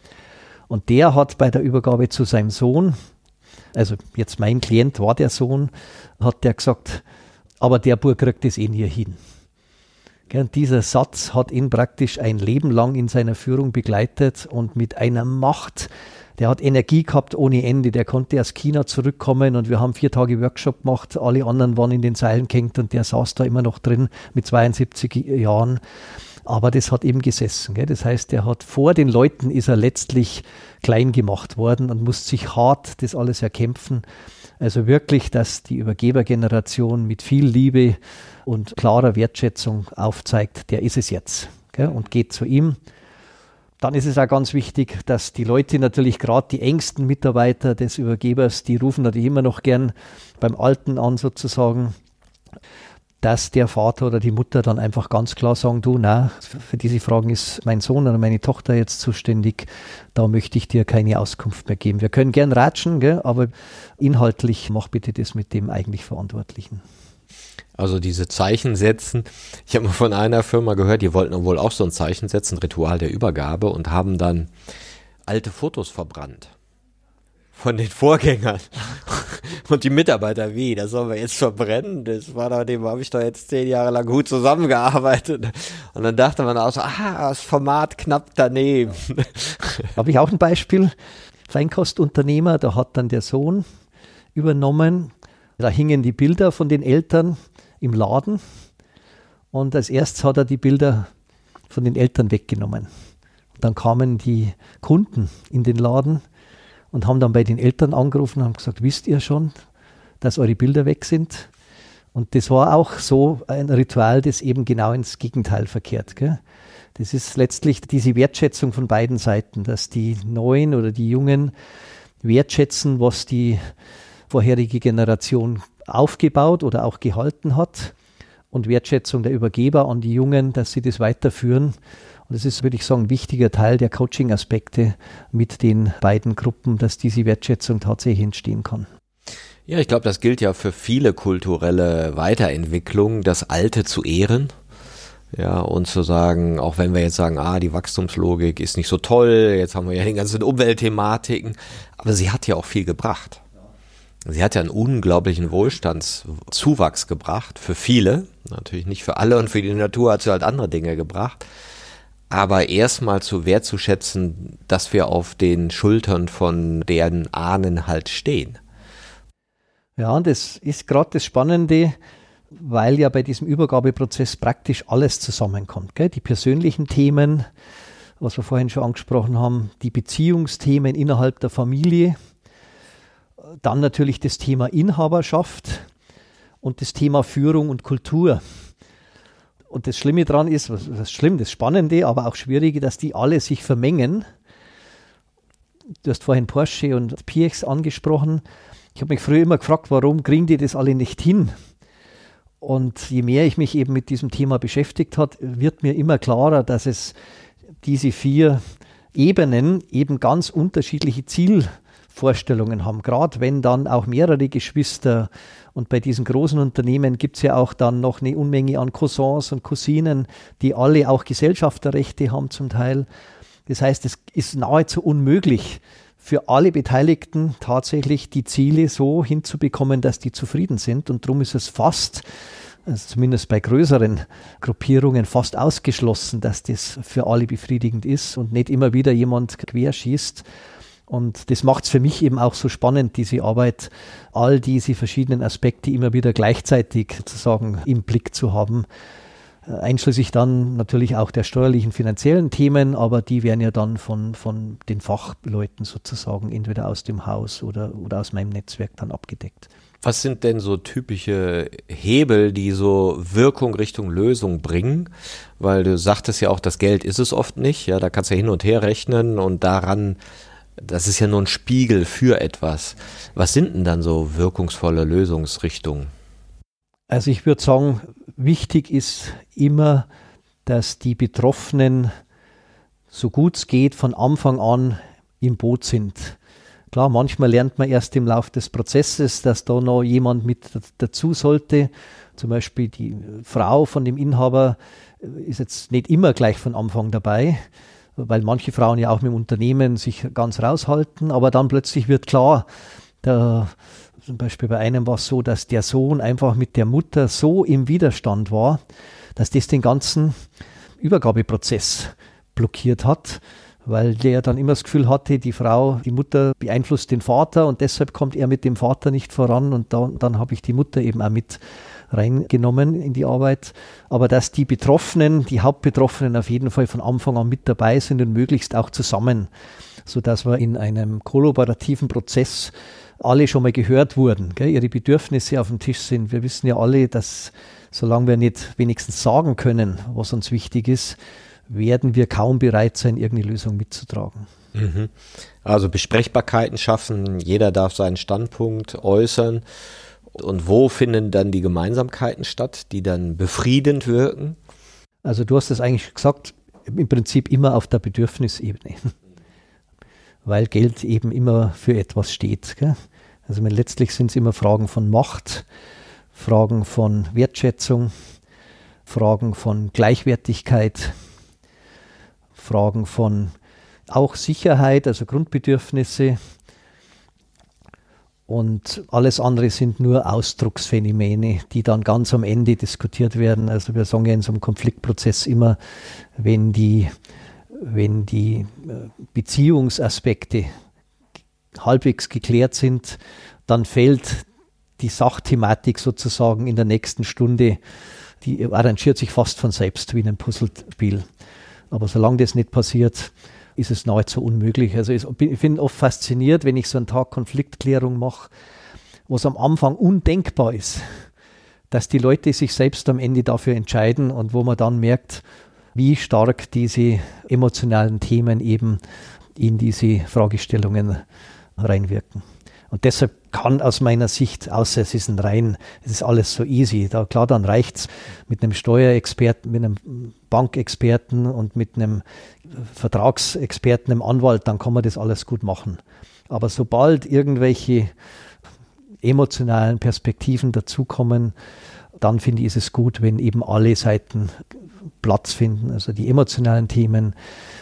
Und der hat bei der Übergabe zu seinem Sohn, also jetzt mein Klient war der Sohn, hat der gesagt, aber der Bub kriegt es eh nie hin. Und dieser Satz hat ihn praktisch ein Leben lang in seiner Führung begleitet und mit einer Macht, der hat Energie gehabt ohne Ende. Der konnte aus China zurückkommen und wir haben vier Tage Workshop gemacht. Alle anderen waren in den Seilen gehängt und der saß da immer noch drin mit 72 Jahren. Aber das hat eben gesessen. Gell? Das heißt, er hat vor den Leuten ist er letztlich klein gemacht worden und muss sich hart das alles erkämpfen. Also wirklich, dass die Übergebergeneration mit viel Liebe und klarer Wertschätzung aufzeigt, der ist es jetzt gell, und geht zu ihm. Dann ist es auch ganz wichtig, dass die Leute natürlich gerade die engsten Mitarbeiter des Übergebers, die rufen natürlich immer noch gern beim Alten an sozusagen. dass der Vater oder die Mutter dann einfach ganz klar sagen, du, na, für diese Fragen ist mein Sohn oder meine Tochter jetzt zuständig, da möchte ich dir keine Auskunft mehr geben. Wir können gern ratschen, gell, aber inhaltlich mach bitte das mit dem eigentlich Verantwortlichen. Also diese Zeichen setzen. Ich habe mal von einer Firma gehört, die wollten wohl auch so ein Zeichen setzen, Ritual der Übergabe und haben dann alte Fotos verbrannt von den Vorgängern. Und die Mitarbeiter, wie, das sollen wir jetzt verbrennen? Das war da, dem habe ich da jetzt zehn Jahre lang gut zusammengearbeitet. Und dann dachte man auch so, ah, das Format knapp daneben. Habe ich auch ein Beispiel. Feinkostunternehmer, da hat dann der Sohn übernommen. Da hingen die Bilder von den Eltern im Laden. Und als erstes hat er die Bilder von den Eltern weggenommen. Dann kamen die Kunden in den Laden und haben dann bei den Eltern angerufen und haben gesagt, wisst ihr schon, dass eure Bilder weg sind? Und das war auch so ein Ritual, das eben genau ins Gegenteil verkehrt. Gell? Das ist letztlich diese Wertschätzung von beiden Seiten, dass die Neuen oder die Jungen wertschätzen, was die vorherige Generation aufgebaut oder auch gehalten hat und Wertschätzung der Übergeber an die Jungen, dass sie das weiterführen und das ist, würde ich sagen, ein wichtiger Teil der Coaching-Aspekte mit den beiden Gruppen, dass diese Wertschätzung tatsächlich entstehen kann. Ja, ich glaube, das gilt ja für viele kulturelle Weiterentwicklungen, das Alte zu ehren. Ja, und zu sagen, auch wenn wir jetzt sagen, ah, die Wachstumslogik ist nicht so toll, jetzt haben wir ja die ganzen Umweltthematiken, aber sie hat ja auch viel gebracht. Sie hat ja einen unglaublichen Wohlstandszuwachs gebracht für viele, natürlich nicht für alle und für die Natur hat sie halt andere Dinge gebracht aber erstmal zu wertzuschätzen, dass wir auf den Schultern von deren Ahnen halt stehen. Ja, und das ist gerade das Spannende, weil ja bei diesem Übergabeprozess praktisch alles zusammenkommt. Gell? Die persönlichen Themen, was wir vorhin schon angesprochen haben, die Beziehungsthemen innerhalb der Familie, dann natürlich das Thema Inhaberschaft und das Thema Führung und Kultur und das Schlimme daran ist, was, was schlimm, das Spannende, aber auch Schwierige, dass die alle sich vermengen. Du hast vorhin Porsche und PX angesprochen. Ich habe mich früher immer gefragt, warum kriegen die das alle nicht hin? Und je mehr ich mich eben mit diesem Thema beschäftigt habe, wird mir immer klarer, dass es diese vier Ebenen eben ganz unterschiedliche Zielvorstellungen haben. Gerade wenn dann auch mehrere Geschwister und bei diesen großen Unternehmen gibt es ja auch dann noch eine Unmenge an Cousins und Cousinen, die alle auch Gesellschafterrechte haben zum Teil. Das heißt, es ist nahezu unmöglich für alle Beteiligten tatsächlich die Ziele so hinzubekommen, dass die zufrieden sind. Und darum ist es fast, also zumindest bei größeren Gruppierungen, fast ausgeschlossen, dass das für alle befriedigend ist und nicht immer wieder jemand querschießt. Und das macht es für mich eben auch so spannend, diese Arbeit, all diese verschiedenen Aspekte immer wieder gleichzeitig sozusagen im Blick zu haben. Äh, einschließlich dann natürlich auch der steuerlichen, finanziellen Themen, aber die werden ja dann von, von den Fachleuten sozusagen entweder aus dem Haus oder, oder aus meinem Netzwerk dann abgedeckt. Was sind denn so typische Hebel, die so Wirkung Richtung Lösung bringen? Weil du sagtest ja auch, das Geld ist es oft nicht. Ja, da kannst du hin und her rechnen und daran das ist ja nur ein Spiegel für etwas. Was sind denn dann so wirkungsvolle Lösungsrichtungen? Also ich würde sagen, wichtig ist immer, dass die Betroffenen so gut es geht von Anfang an im Boot sind. Klar, manchmal lernt man erst im Laufe des Prozesses, dass da noch jemand mit dazu sollte. Zum Beispiel die Frau von dem Inhaber ist jetzt nicht immer gleich von Anfang dabei weil manche Frauen ja auch mit dem Unternehmen sich ganz raushalten, aber dann plötzlich wird klar, der, zum Beispiel bei einem war es so, dass der Sohn einfach mit der Mutter so im Widerstand war, dass das den ganzen Übergabeprozess blockiert hat, weil der dann immer das Gefühl hatte, die Frau, die Mutter beeinflusst den Vater und deshalb kommt er mit dem Vater nicht voran und dann, dann habe ich die Mutter eben auch mit reingenommen in die Arbeit. Aber dass die Betroffenen, die Hauptbetroffenen auf jeden Fall von Anfang an mit dabei sind und möglichst auch zusammen, sodass wir in einem kollaborativen Prozess alle schon mal gehört wurden, gell, ihre Bedürfnisse auf dem Tisch sind. Wir wissen ja alle, dass solange wir nicht wenigstens sagen können, was uns wichtig ist, werden wir kaum bereit sein, irgendeine Lösung mitzutragen. Mhm. Also Besprechbarkeiten schaffen, jeder darf seinen Standpunkt äußern Und wo finden dann die Gemeinsamkeiten statt, die dann befriedend wirken? Also du hast es eigentlich gesagt, im Prinzip immer auf der Bedürfnisebene, weil Geld eben immer für etwas steht. Gell? Also letztlich sind es immer Fragen von Macht, Fragen von Wertschätzung, Fragen von Gleichwertigkeit, Fragen von auch Sicherheit, also Grundbedürfnisse. Und alles andere sind nur Ausdrucksphänomene, die dann ganz am Ende diskutiert werden. Also wir sagen ja in so einem Konfliktprozess immer, wenn die, wenn die äh, Beziehungsaspekte halbwegs geklärt sind, dann fällt die Sachthematik sozusagen in der nächsten Stunde, die arrangiert sich fast von selbst wie in einem Puzzlespiel. Aber solange das nicht passiert, ist es nahezu unmöglich. Also ich bin oft fasziniert, wenn ich so einen Tag Konfliktklärung mache, was am Anfang undenkbar ist, dass die Leute sich selbst am Ende dafür entscheiden und wo man dann merkt, wie stark diese emotionalen Themen eben in diese Fragestellungen reinwirken. Und deshalb kann aus meiner Sicht, außer es ist ein rein, es ist alles so easy. Da klar, dann reicht es mit einem Steuerexperten, mit einem Bankexperten und mit einem Vertragsexperten, einem Anwalt, dann kann man das alles gut machen. Aber sobald irgendwelche emotionalen Perspektiven dazukommen, dann finde ich, ist es gut, wenn eben alle Seiten Platz finden, also die emotionalen Themen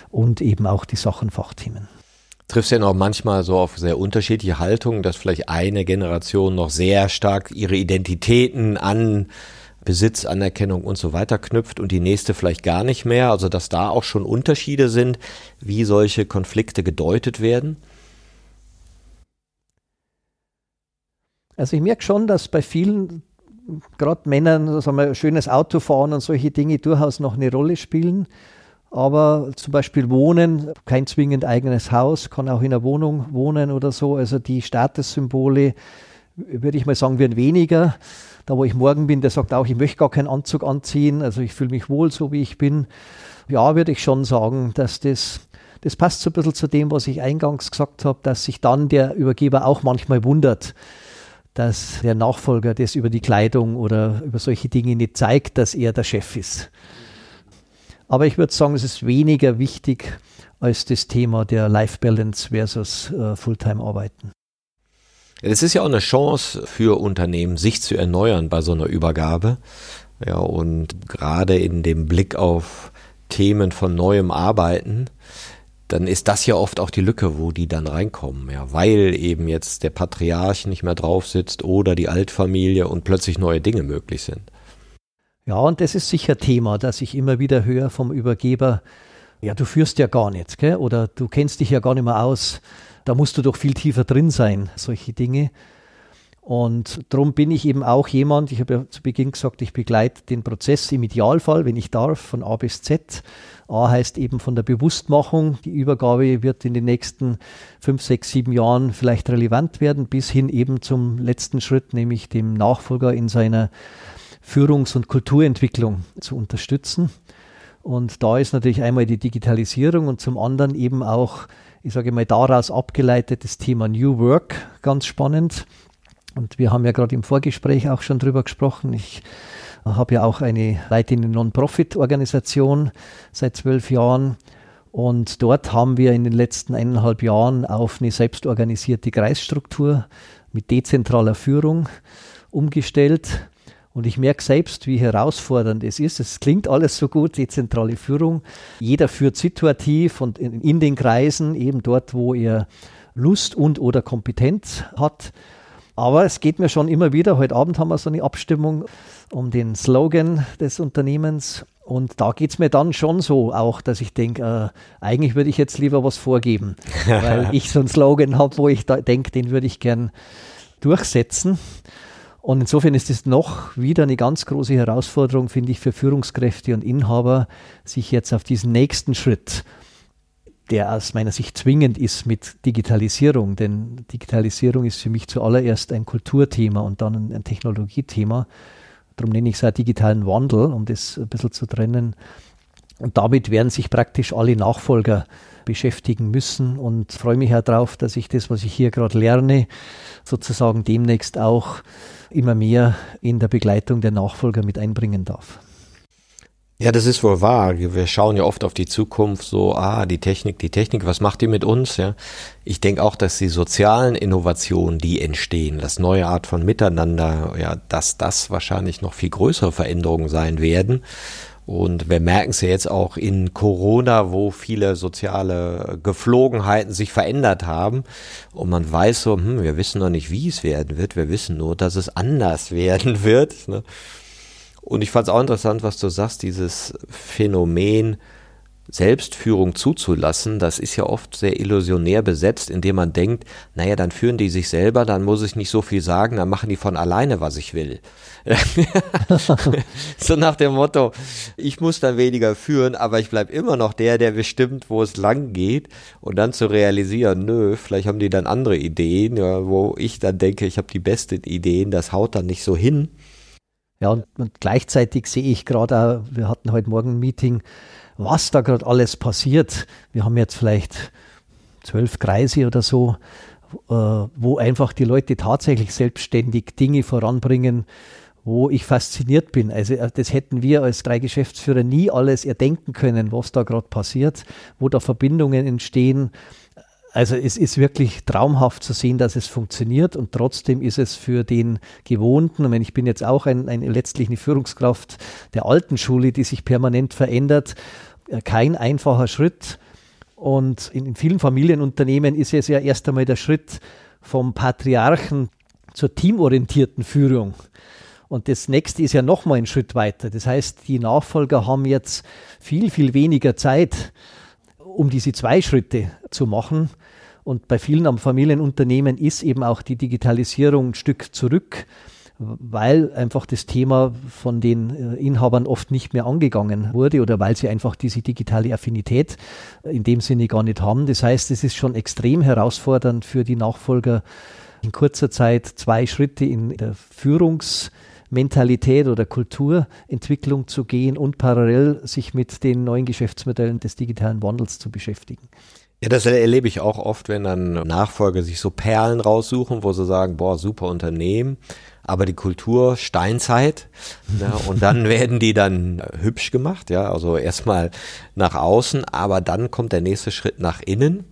und eben auch die Sachenfachthemen triffst ja noch manchmal so auf sehr unterschiedliche Haltungen, dass vielleicht eine Generation noch sehr stark ihre Identitäten an Besitz, Anerkennung und so weiter knüpft und die nächste vielleicht gar nicht mehr. Also dass da auch schon Unterschiede sind, wie solche Konflikte gedeutet werden. Also ich merke schon, dass bei vielen, gerade Männern, sagen wir, schönes Auto fahren und solche Dinge durchaus noch eine Rolle spielen. Aber zum Beispiel Wohnen, kein zwingend eigenes Haus, kann auch in einer Wohnung wohnen oder so. Also die Statussymbole, würde ich mal sagen, werden weniger. Da, wo ich morgen bin, der sagt auch, ich möchte gar keinen Anzug anziehen. Also ich fühle mich wohl so, wie ich bin. Ja, würde ich schon sagen, dass das, das passt so ein bisschen zu dem, was ich eingangs gesagt habe, dass sich dann der Übergeber auch manchmal wundert, dass der Nachfolger das über die Kleidung oder über solche Dinge nicht zeigt, dass er der Chef ist. Aber ich würde sagen, es ist weniger wichtig als das Thema der Life Balance versus äh, Fulltime-Arbeiten. Es ist ja auch eine Chance für Unternehmen, sich zu erneuern bei so einer Übergabe. Ja, und gerade in dem Blick auf Themen von neuem Arbeiten, dann ist das ja oft auch die Lücke, wo die dann reinkommen, ja, weil eben jetzt der Patriarch nicht mehr drauf sitzt oder die Altfamilie und plötzlich neue Dinge möglich sind. Ja, und das ist sicher Thema, das ich immer wieder höre vom Übergeber. Ja, du führst ja gar nichts, gell? oder du kennst dich ja gar nicht mehr aus. Da musst du doch viel tiefer drin sein, solche Dinge. Und darum bin ich eben auch jemand, ich habe ja zu Beginn gesagt, ich begleite den Prozess im Idealfall, wenn ich darf, von A bis Z. A heißt eben von der Bewusstmachung, die Übergabe wird in den nächsten fünf, sechs, sieben Jahren vielleicht relevant werden, bis hin eben zum letzten Schritt, nämlich dem Nachfolger in seiner Führungs- und Kulturentwicklung zu unterstützen. Und da ist natürlich einmal die Digitalisierung und zum anderen eben auch, ich sage mal, daraus abgeleitet das Thema New Work ganz spannend. Und wir haben ja gerade im Vorgespräch auch schon drüber gesprochen. Ich habe ja auch eine leitende Non-Profit-Organisation seit zwölf Jahren. Und dort haben wir in den letzten eineinhalb Jahren auf eine selbstorganisierte Kreisstruktur mit dezentraler Führung umgestellt. Und ich merke selbst, wie herausfordernd es ist. Es klingt alles so gut, die zentrale Führung. Jeder führt situativ und in, in den Kreisen, eben dort, wo er Lust und oder Kompetenz hat. Aber es geht mir schon immer wieder. Heute Abend haben wir so eine Abstimmung um den Slogan des Unternehmens. Und da geht es mir dann schon so auch, dass ich denke, äh, eigentlich würde ich jetzt lieber was vorgeben, weil ich so einen Slogan habe, wo ich denke, den würde ich gern durchsetzen. Und insofern ist es noch wieder eine ganz große Herausforderung, finde ich, für Führungskräfte und Inhaber, sich jetzt auf diesen nächsten Schritt, der aus meiner Sicht zwingend ist mit Digitalisierung, denn Digitalisierung ist für mich zuallererst ein Kulturthema und dann ein, Technologiethema. Darum nenne ich es auch digitalen Wandel, um das ein bisschen zu trennen. Und damit werden sich praktisch alle Nachfolger beschäftigen müssen und freue mich darauf, dass ich das, was ich hier gerade lerne, sozusagen demnächst auch immer mehr in der Begleitung der Nachfolger mit einbringen darf. Ja, das ist wohl wahr. Wir schauen ja oft auf die Zukunft so, ah, die Technik, die Technik, was macht die mit uns? Ja, ich denke auch, dass die sozialen Innovationen, die entstehen, das neue Art von Miteinander, ja, dass das wahrscheinlich noch viel größere Veränderungen sein werden. Und wir merken es ja jetzt auch in Corona, wo viele soziale Geflogenheiten sich verändert haben. Und man weiß so, hm, wir wissen noch nicht, wie es werden wird. Wir wissen nur, dass es anders werden wird. Ne? Und ich fand es auch interessant, was du sagst, dieses Phänomen Selbstführung zuzulassen, das ist ja oft sehr illusionär besetzt, indem man denkt, naja, dann führen die sich selber, dann muss ich nicht so viel sagen, dann machen die von alleine, was ich will. so nach dem Motto, ich muss dann weniger führen, aber ich bleibe immer noch der, der bestimmt, wo es lang geht und dann zu realisieren, nö, vielleicht haben die dann andere Ideen, ja, wo ich dann denke, ich habe die besten Ideen, das haut dann nicht so hin. Ja, und, und gleichzeitig sehe ich gerade wir hatten heute Morgen ein Meeting, was da gerade alles passiert. Wir haben jetzt vielleicht zwölf Kreise oder so, äh, wo einfach die Leute tatsächlich selbstständig Dinge voranbringen, wo ich fasziniert bin. Also äh, das hätten wir als drei Geschäftsführer nie alles erdenken können, was da gerade passiert, wo da Verbindungen entstehen, also es ist wirklich traumhaft zu sehen, dass es funktioniert und trotzdem ist es für den Gewohnten, und ich bin jetzt auch ein, ein, letztlich eine Führungskraft der alten Schule, die sich permanent verändert, äh, kein einfacher Schritt. Und in, in vielen Familienunternehmen ist es ja erst einmal der Schritt vom Patriarchen zur teamorientierten Führung. Und das nächste ist ja nochmal ein Schritt weiter. Das heißt, die Nachfolger haben jetzt viel, viel weniger Zeit, um diese zwei Schritte zu machen. Und bei vielen Familienunternehmen ist eben auch die Digitalisierung ein Stück zurück, weil einfach das Thema von den äh, Inhabern oft nicht mehr angegangen wurde oder weil sie einfach diese digitale Affinität in dem Sinne gar nicht haben. Das heißt, es ist schon extrem herausfordernd für die Nachfolger, in kurzer Zeit zwei Schritte in der Führungs- Mentalität oder Kulturentwicklung zu gehen und parallel sich mit den neuen Geschäftsmodellen des digitalen Wandels zu beschäftigen. Ja, das erlebe ich auch oft, wenn dann Nachfolger sich so Perlen raussuchen, wo sie sagen, boah, super Unternehmen, aber die Kultur Steinzeit. Ja, und dann werden die dann hübsch gemacht, ja, also erstmal nach außen, aber dann kommt der nächste Schritt nach innen.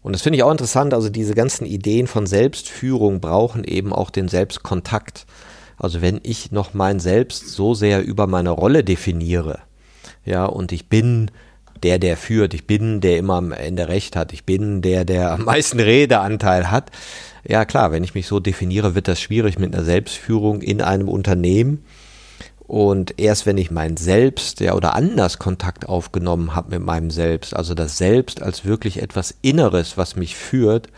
Und das finde ich auch interessant, also diese ganzen Ideen von Selbstführung brauchen eben auch den Selbstkontakt. Also wenn ich noch mein Selbst so sehr über meine Rolle definiere, ja, und ich bin der, der führt, ich bin der immer am Ende recht hat, ich bin der, der am meisten Redeanteil hat. Ja klar, wenn ich mich so definiere, wird das schwierig mit einer Selbstführung in einem Unternehmen. Und erst wenn ich mein Selbst, ja, oder anders Kontakt aufgenommen habe mit meinem Selbst, also das Selbst als wirklich etwas Inneres, was mich führt,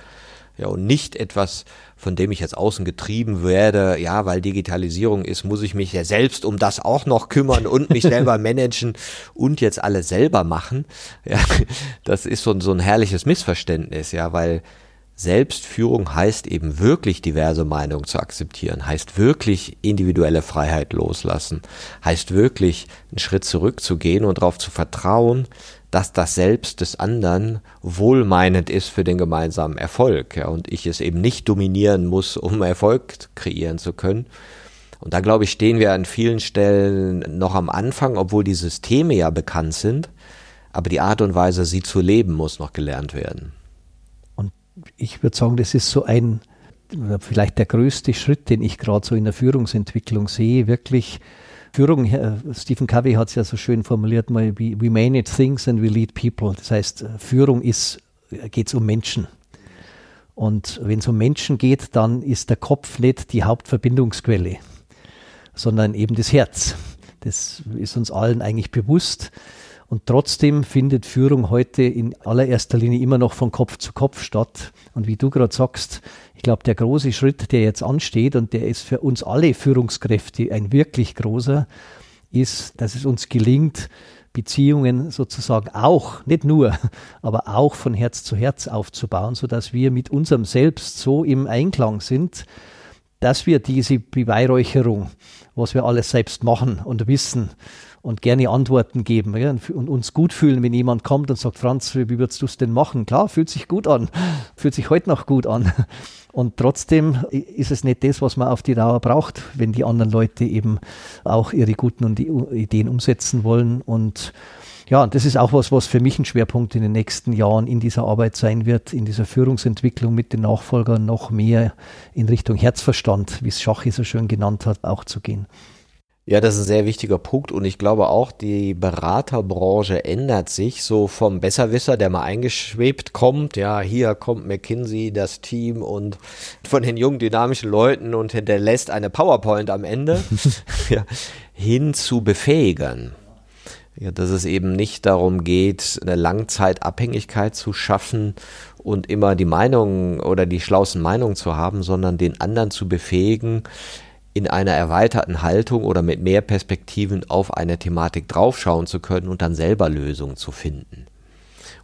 ja, und nicht etwas, von dem ich jetzt außen getrieben werde, ja, weil Digitalisierung ist, muss ich mich ja selbst um das auch noch kümmern und mich selber managen und jetzt alles selber machen. Ja, das ist so, so ein herrliches Missverständnis, ja, weil Selbstführung heißt eben wirklich diverse Meinungen zu akzeptieren, heißt wirklich individuelle Freiheit loslassen, heißt wirklich einen Schritt zurückzugehen und darauf zu vertrauen, dass das Selbst des anderen wohlmeinend ist für den gemeinsamen Erfolg. Ja, und ich es eben nicht dominieren muss, um Erfolg kreieren zu können. Und da glaube ich, stehen wir an vielen Stellen noch am Anfang, obwohl die Systeme ja bekannt sind. Aber die Art und Weise, sie zu leben, muss noch gelernt werden. Und ich würde sagen, das ist so ein, vielleicht der größte Schritt, den ich gerade so in der Führungsentwicklung sehe, wirklich Führung, Stephen Covey hat es ja so schön formuliert, mal, we, we manage things and we lead people. Das heißt, äh, Führung ist, äh, geht es um Menschen. Und wenn es um Menschen geht, dann ist der Kopf nicht die Hauptverbindungsquelle, sondern eben das Herz. Das ist uns allen eigentlich bewusst. Und trotzdem findet Führung heute in allererster Linie immer noch von Kopf zu Kopf statt. Und wie du gerade sagst, ich glaube, der große Schritt, der jetzt ansteht und der ist für uns alle Führungskräfte ein wirklich großer, ist, dass es uns gelingt, Beziehungen sozusagen auch, nicht nur, aber auch von Herz zu Herz aufzubauen, sodass wir mit unserem Selbst so im Einklang sind, dass wir diese Beweihräucherung, was wir alles selbst machen und wissen und gerne Antworten geben ja, und uns gut fühlen, wenn jemand kommt und sagt, Franz, wie würdest du es denn machen? Klar, fühlt sich gut an, fühlt sich heute noch gut an. Und trotzdem ist es nicht das, was man auf die Dauer braucht, wenn die anderen Leute eben auch ihre guten Ideen umsetzen wollen. Und ja, das ist auch was, was für mich ein Schwerpunkt in den nächsten Jahren in dieser Arbeit sein wird, in dieser Führungsentwicklung mit den Nachfolgern noch mehr in Richtung Herzverstand, wie es Schachi so schön genannt hat, auch zu gehen. Ja, das ist ein sehr wichtiger Punkt und ich glaube auch, die Beraterbranche ändert sich so vom Besserwisser, der mal eingeschwebt kommt. Ja, hier kommt McKinsey, das Team und von den jungen, dynamischen Leuten und hinterlässt eine PowerPoint am Ende, ja, hin zu befähigern. Ja, dass es eben nicht darum geht, eine Langzeitabhängigkeit zu schaffen und immer die Meinung oder die schlauesten Meinungen zu haben, sondern den anderen zu befähigen, in einer erweiterten Haltung oder mit mehr Perspektiven auf eine Thematik draufschauen zu können und dann selber Lösungen zu finden.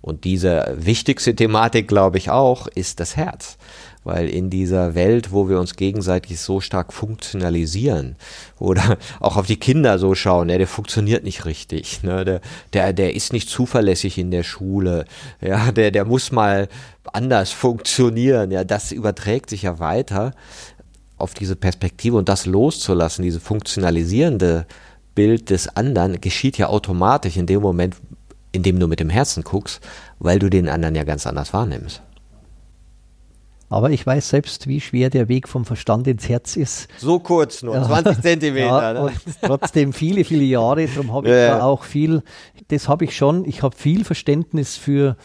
Und diese wichtigste Thematik, glaube ich auch, ist das Herz. Weil in dieser Welt, wo wir uns gegenseitig so stark funktionalisieren oder auch auf die Kinder so schauen, ja, der funktioniert nicht richtig, ne, der, der, der ist nicht zuverlässig in der Schule, ja, der, der muss mal anders funktionieren, ja, das überträgt sich ja weiter auf diese Perspektive und das loszulassen, diese funktionalisierende Bild des anderen, geschieht ja automatisch in dem Moment, in dem du mit dem Herzen guckst, weil du den anderen ja ganz anders wahrnimmst. Aber ich weiß selbst, wie schwer der Weg vom Verstand ins Herz ist. So kurz nur, 20 Zentimeter. Ja, ne? trotzdem viele, viele Jahre. Darum habe ich ja, da auch viel, das habe ich schon. Ich habe viel Verständnis für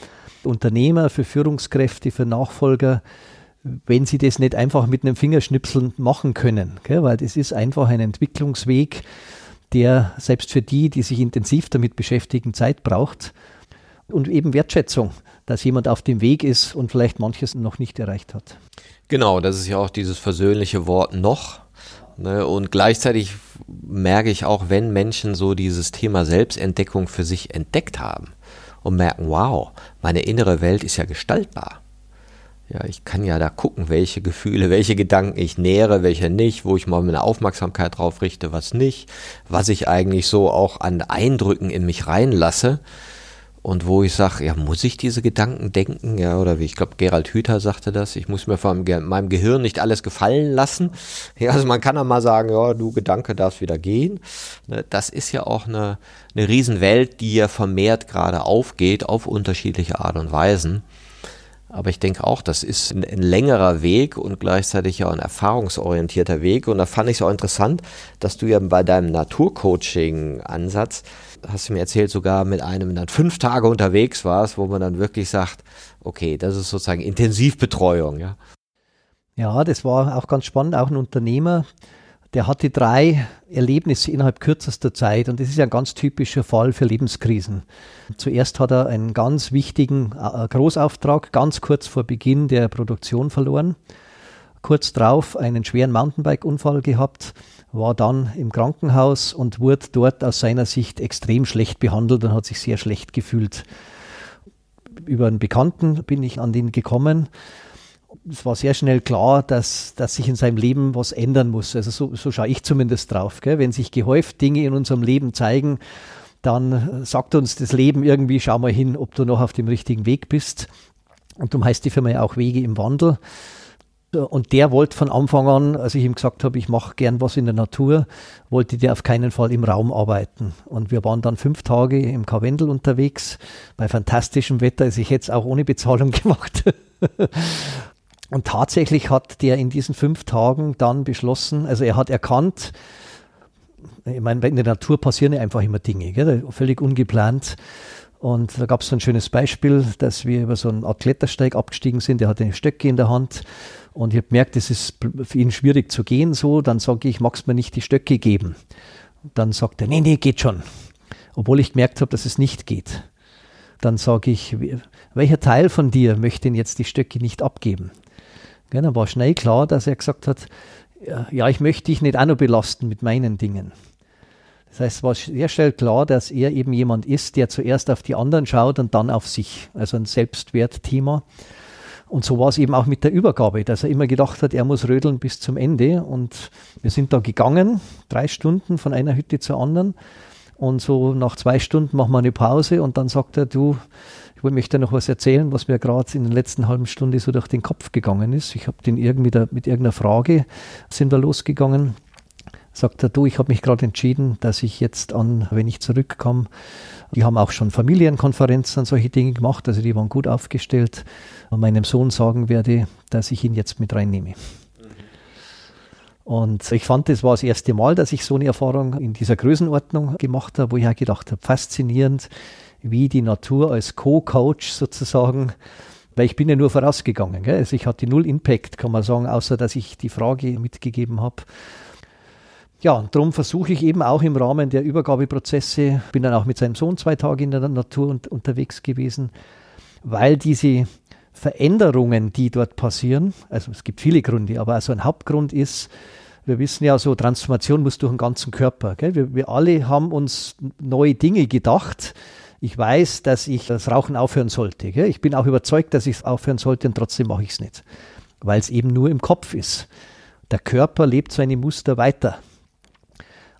Unternehmer, für Führungskräfte, für Nachfolger, wenn sie das nicht einfach mit einem Fingerschnipseln machen können, gell? weil das ist einfach ein Entwicklungsweg, der selbst für die, die sich intensiv damit beschäftigen, Zeit braucht und eben Wertschätzung, dass jemand auf dem Weg ist und vielleicht manches noch nicht erreicht hat. Genau, das ist ja auch dieses versöhnliche Wort noch. Ne? Und gleichzeitig merke ich auch, wenn Menschen so dieses Thema Selbstentdeckung für sich entdeckt haben und merken, wow, meine innere Welt ist ja gestaltbar. Ja, ich kann ja da gucken, welche Gefühle, welche Gedanken ich nähere, welche nicht, wo ich mal meine Aufmerksamkeit drauf richte, was nicht, was ich eigentlich so auch an Eindrücken in mich reinlasse und wo ich sage, ja, muss ich diese Gedanken denken? Ja, oder wie ich glaube, Gerald Hüther sagte das, ich muss mir von meinem Gehirn nicht alles gefallen lassen. Ja, also man kann dann mal sagen, ja, du Gedanke darfst wieder gehen. Ne, das ist ja auch eine, eine Riesenwelt, die ja vermehrt gerade aufgeht auf unterschiedliche Art und Weisen. Aber ich denke auch, das ist ein, ein, längerer Weg und gleichzeitig ja ein erfahrungsorientierter Weg. Und da fand ich es auch interessant, dass du ja bei deinem Naturcoaching-Ansatz, hast du mir erzählt, sogar mit einem dann fünf Tage unterwegs warst, wo man dann wirklich sagt, okay, das ist sozusagen Intensivbetreuung, ja. Ja, das war auch ganz spannend, auch ein Unternehmer, der hatte drei Erlebnisse innerhalb kürzester Zeit und das ist ja ein ganz typischer Fall für Lebenskrisen. Zuerst hat er einen ganz wichtigen äh, Großauftrag ganz kurz vor Beginn der Produktion verloren. Kurz darauf einen schweren Mountainbike-Unfall gehabt, war dann im Krankenhaus und wurde dort aus seiner Sicht extrem schlecht behandelt und hat sich sehr schlecht gefühlt. Über einen Bekannten bin ich an den gekommen es war sehr schnell klar, dass, dass sich in seinem Leben was ändern muss. Also so, so schaue ich zumindest drauf. Gell? Wenn sich gehäuft Dinge in unserem Leben zeigen, dann sagt uns das Leben irgendwie, schau mal hin, ob du noch auf dem richtigen Weg bist. Und darum heißt die Firma ja auch Wege im Wandel. Und der wollte von Anfang an, als ich ihm gesagt habe, ich mache gern was in der Natur, wollte der auf keinen Fall im Raum arbeiten. Und wir waren dann fünf Tage im Karwendel unterwegs, bei fantastischem Wetter. Also ich es auch ohne Bezahlung gemacht. Und tatsächlich hat der in diesen fünf Tagen dann beschlossen, also er hat erkannt, ich meine, in der Natur passieren ja einfach immer Dinge, gell, völlig ungeplant. Und da gab es so ein schönes Beispiel, dass wir über so einen Art Klettersteig abgestiegen sind. Der hatte eine Stöcke in der Hand und ich habe gemerkt, es ist für ihn schwierig zu gehen so. Dann sage ich, magst du mir nicht die Stöcke geben? dann sagt er, nee, nee, geht schon. Obwohl ich gemerkt habe, dass es nicht geht. Dann sage ich, welcher Teil von dir möchte denn jetzt die Stöcke nicht abgeben? Ja, dann war schnell klar, dass er gesagt hat, ja, ich möchte dich nicht auch noch belasten mit meinen Dingen. Das heißt, es war sehr schnell klar, dass er eben jemand ist, der zuerst auf die anderen schaut und dann auf sich. Also ein Selbstwertthema. Und so war es eben auch mit der Übergabe, dass er immer gedacht hat, er muss rödeln bis zum Ende. Und wir sind da gegangen, drei Stunden von einer Hütte zur anderen. Und so nach zwei Stunden machen wir eine Pause und dann sagt er, du, ich möchte noch was erzählen, was mir gerade in der letzten halben Stunde so durch den Kopf gegangen ist. Ich habe den irgendwie da, mit irgendeiner Frage sind wir losgegangen. Sagt er, du, ich habe mich gerade entschieden, dass ich jetzt an, wenn ich zurückkomme, die haben auch schon Familienkonferenzen und solche Dinge gemacht, also die waren gut aufgestellt, und meinem Sohn sagen werde, dass ich ihn jetzt mit reinnehme. Und ich fand, das war das erste Mal, dass ich so eine Erfahrung in dieser Größenordnung gemacht habe, wo ich auch gedacht habe, faszinierend, wie die Natur als Co-Coach sozusagen, weil ich bin ja nur vorausgegangen. Gell? Also ich hatte null Impact, kann man sagen, außer dass ich die Frage mitgegeben habe. Ja, und darum versuche ich eben auch im Rahmen der Übergabeprozesse, bin dann auch mit seinem Sohn zwei Tage in der Natur und, unterwegs gewesen, weil diese Veränderungen, die dort passieren, also es gibt viele Gründe, aber also ein Hauptgrund ist, wir wissen ja so, Transformation muss durch den ganzen Körper. Wir, wir, alle haben uns neue Dinge gedacht. Ich weiß, dass ich das Rauchen aufhören sollte. Gell? Ich bin auch überzeugt, dass ich es aufhören sollte und trotzdem mache ich es nicht, weil es eben nur im Kopf ist. Der Körper lebt seine Muster weiter.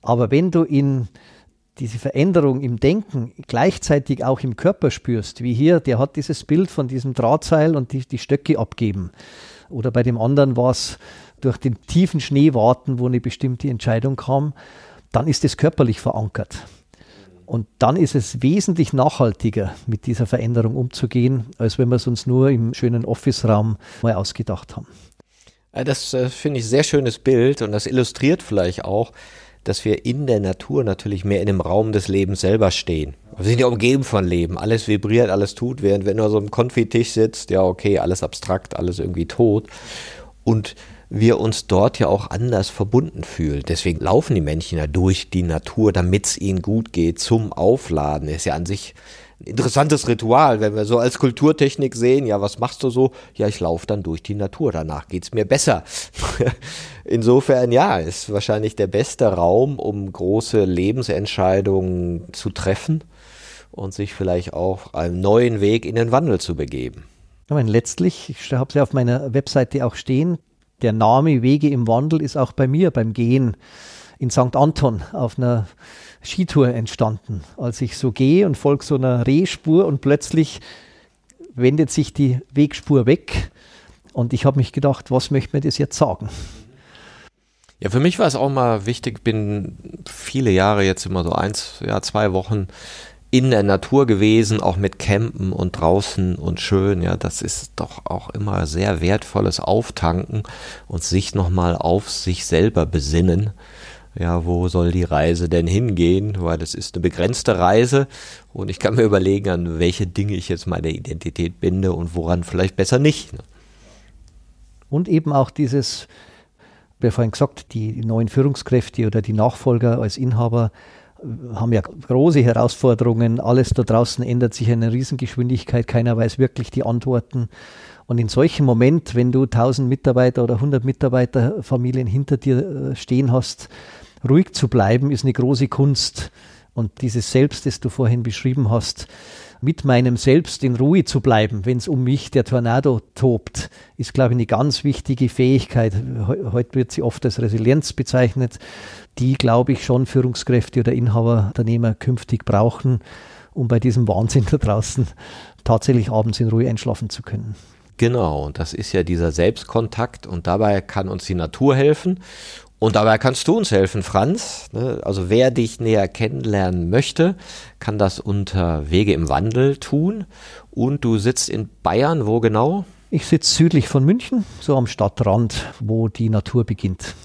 Aber wenn du in diese Veränderung im Denken gleichzeitig auch im Körper spürst, wie hier, der hat dieses Bild von diesem Drahtseil und die, die Stöcke abgeben. Oder bei dem anderen war es durch den tiefen Schnee warten, wo eine bestimmte Entscheidung kam, dann ist es körperlich verankert. Und dann ist es wesentlich nachhaltiger, mit dieser Veränderung umzugehen, als wenn wir es uns nur im schönen Office-Raum mal ausgedacht haben. Das äh, finde ich ein sehr schönes Bild und das illustriert vielleicht auch, dass wir in der Natur natürlich mehr in dem Raum des Lebens selber stehen. Wir sind ja umgeben von Leben. Alles vibriert, alles tut, während wenn du so am Konfitisch sitzt, ja okay, alles abstrakt, alles irgendwie tot. Und wir uns dort ja auch anders verbunden fühlen. Deswegen laufen die Männchen ja durch die Natur, damit es ihnen gut geht, zum Aufladen. Ist ja an sich interessantes Ritual, wenn wir so als Kulturtechnik sehen, ja, was machst du so? Ja, ich laufe dann durch die Natur, danach geht's mir besser. Insofern, ja, ist wahrscheinlich der beste Raum, um große Lebensentscheidungen zu treffen und sich vielleicht auch einen neuen Weg in den Wandel zu begeben. Ich meine, letztlich, ich habe es ja auf meiner Webseite auch stehen, der Name Wege im Wandel ist auch bei mir beim Gehen in St. Anton auf einer Skitour entstanden. Als ich so gehe und folge so einer Rehspur und plötzlich wendet sich die Wegspur weg und ich habe mich gedacht, was möchte mir das jetzt sagen? Ja, für mich war es auch mal wichtig, bin viele Jahre jetzt immer so eins, ja, zwei Wochen in der Natur gewesen, auch mit Campen und draußen und schön. Ja, das ist doch auch immer sehr wertvolles Auftanken und sich nochmal auf sich selber besinnen ja, wo soll die Reise denn hingehen? Weil das ist eine begrenzte Reise und ich kann mir überlegen, an welche Dinge ich jetzt meine Identität binde und woran vielleicht besser nicht. Ne? Und eben auch dieses, wir vorhin gesagt, die neuen Führungskräfte oder die Nachfolger als Inhaber haben ja große Herausforderungen. Alles da draußen ändert sich in einer Riesengeschwindigkeit. Keiner weiß wirklich die Antworten. Und in solchem Moment, wenn du 1000 Mitarbeiter oder 100 Mitarbeiter Familien hinter dir äh, stehen hast, ruhig zu bleiben, ist eine große Kunst. Und dieses Selbst, das du vorhin beschrieben hast, mit meinem Selbst in Ruhe zu bleiben, wenn es um mich der Tornado tobt, ist, glaube ich, eine ganz wichtige Fähigkeit. Heute wird sie oft als Resilienz bezeichnet, die, glaube ich, schon Führungskräfte oder Inhaber, Unternehmer künftig brauchen, um bei diesem Wahnsinn da draußen tatsächlich abends in Ruhe einschlafen zu können. Genau, und das ist ja dieser Selbstkontakt und dabei kann uns die Natur helfen und dabei kannst du uns helfen, Franz. Ne? Also wer dich näher kennenlernen möchte, kann das unter Wege im Wandel tun. Und du sitzt in Bayern, wo genau? Ich sitze südlich von München, so am Stadtrand, wo die Natur beginnt.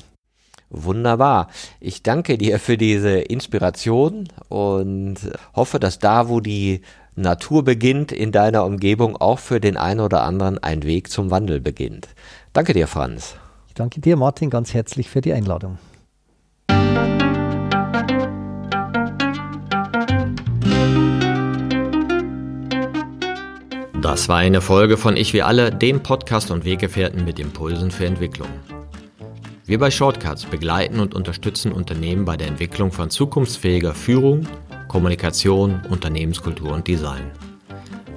Wunderbar. Ich danke dir für diese Inspiration und hoffe, dass da, wo die Natur beginnt, in deiner Umgebung auch für den einen oder anderen ein Weg zum Wandel beginnt. Danke dir, Franz. Ich danke dir, Martin, ganz herzlich für die Einladung. Das war eine Folge von Ich wie alle, dem Podcast und Weggefährten mit Impulsen für Entwicklung. Wir bei Shortcuts begleiten und unterstützen Unternehmen bei der Entwicklung von zukunftsfähiger Führung, Kommunikation, Unternehmenskultur und Design.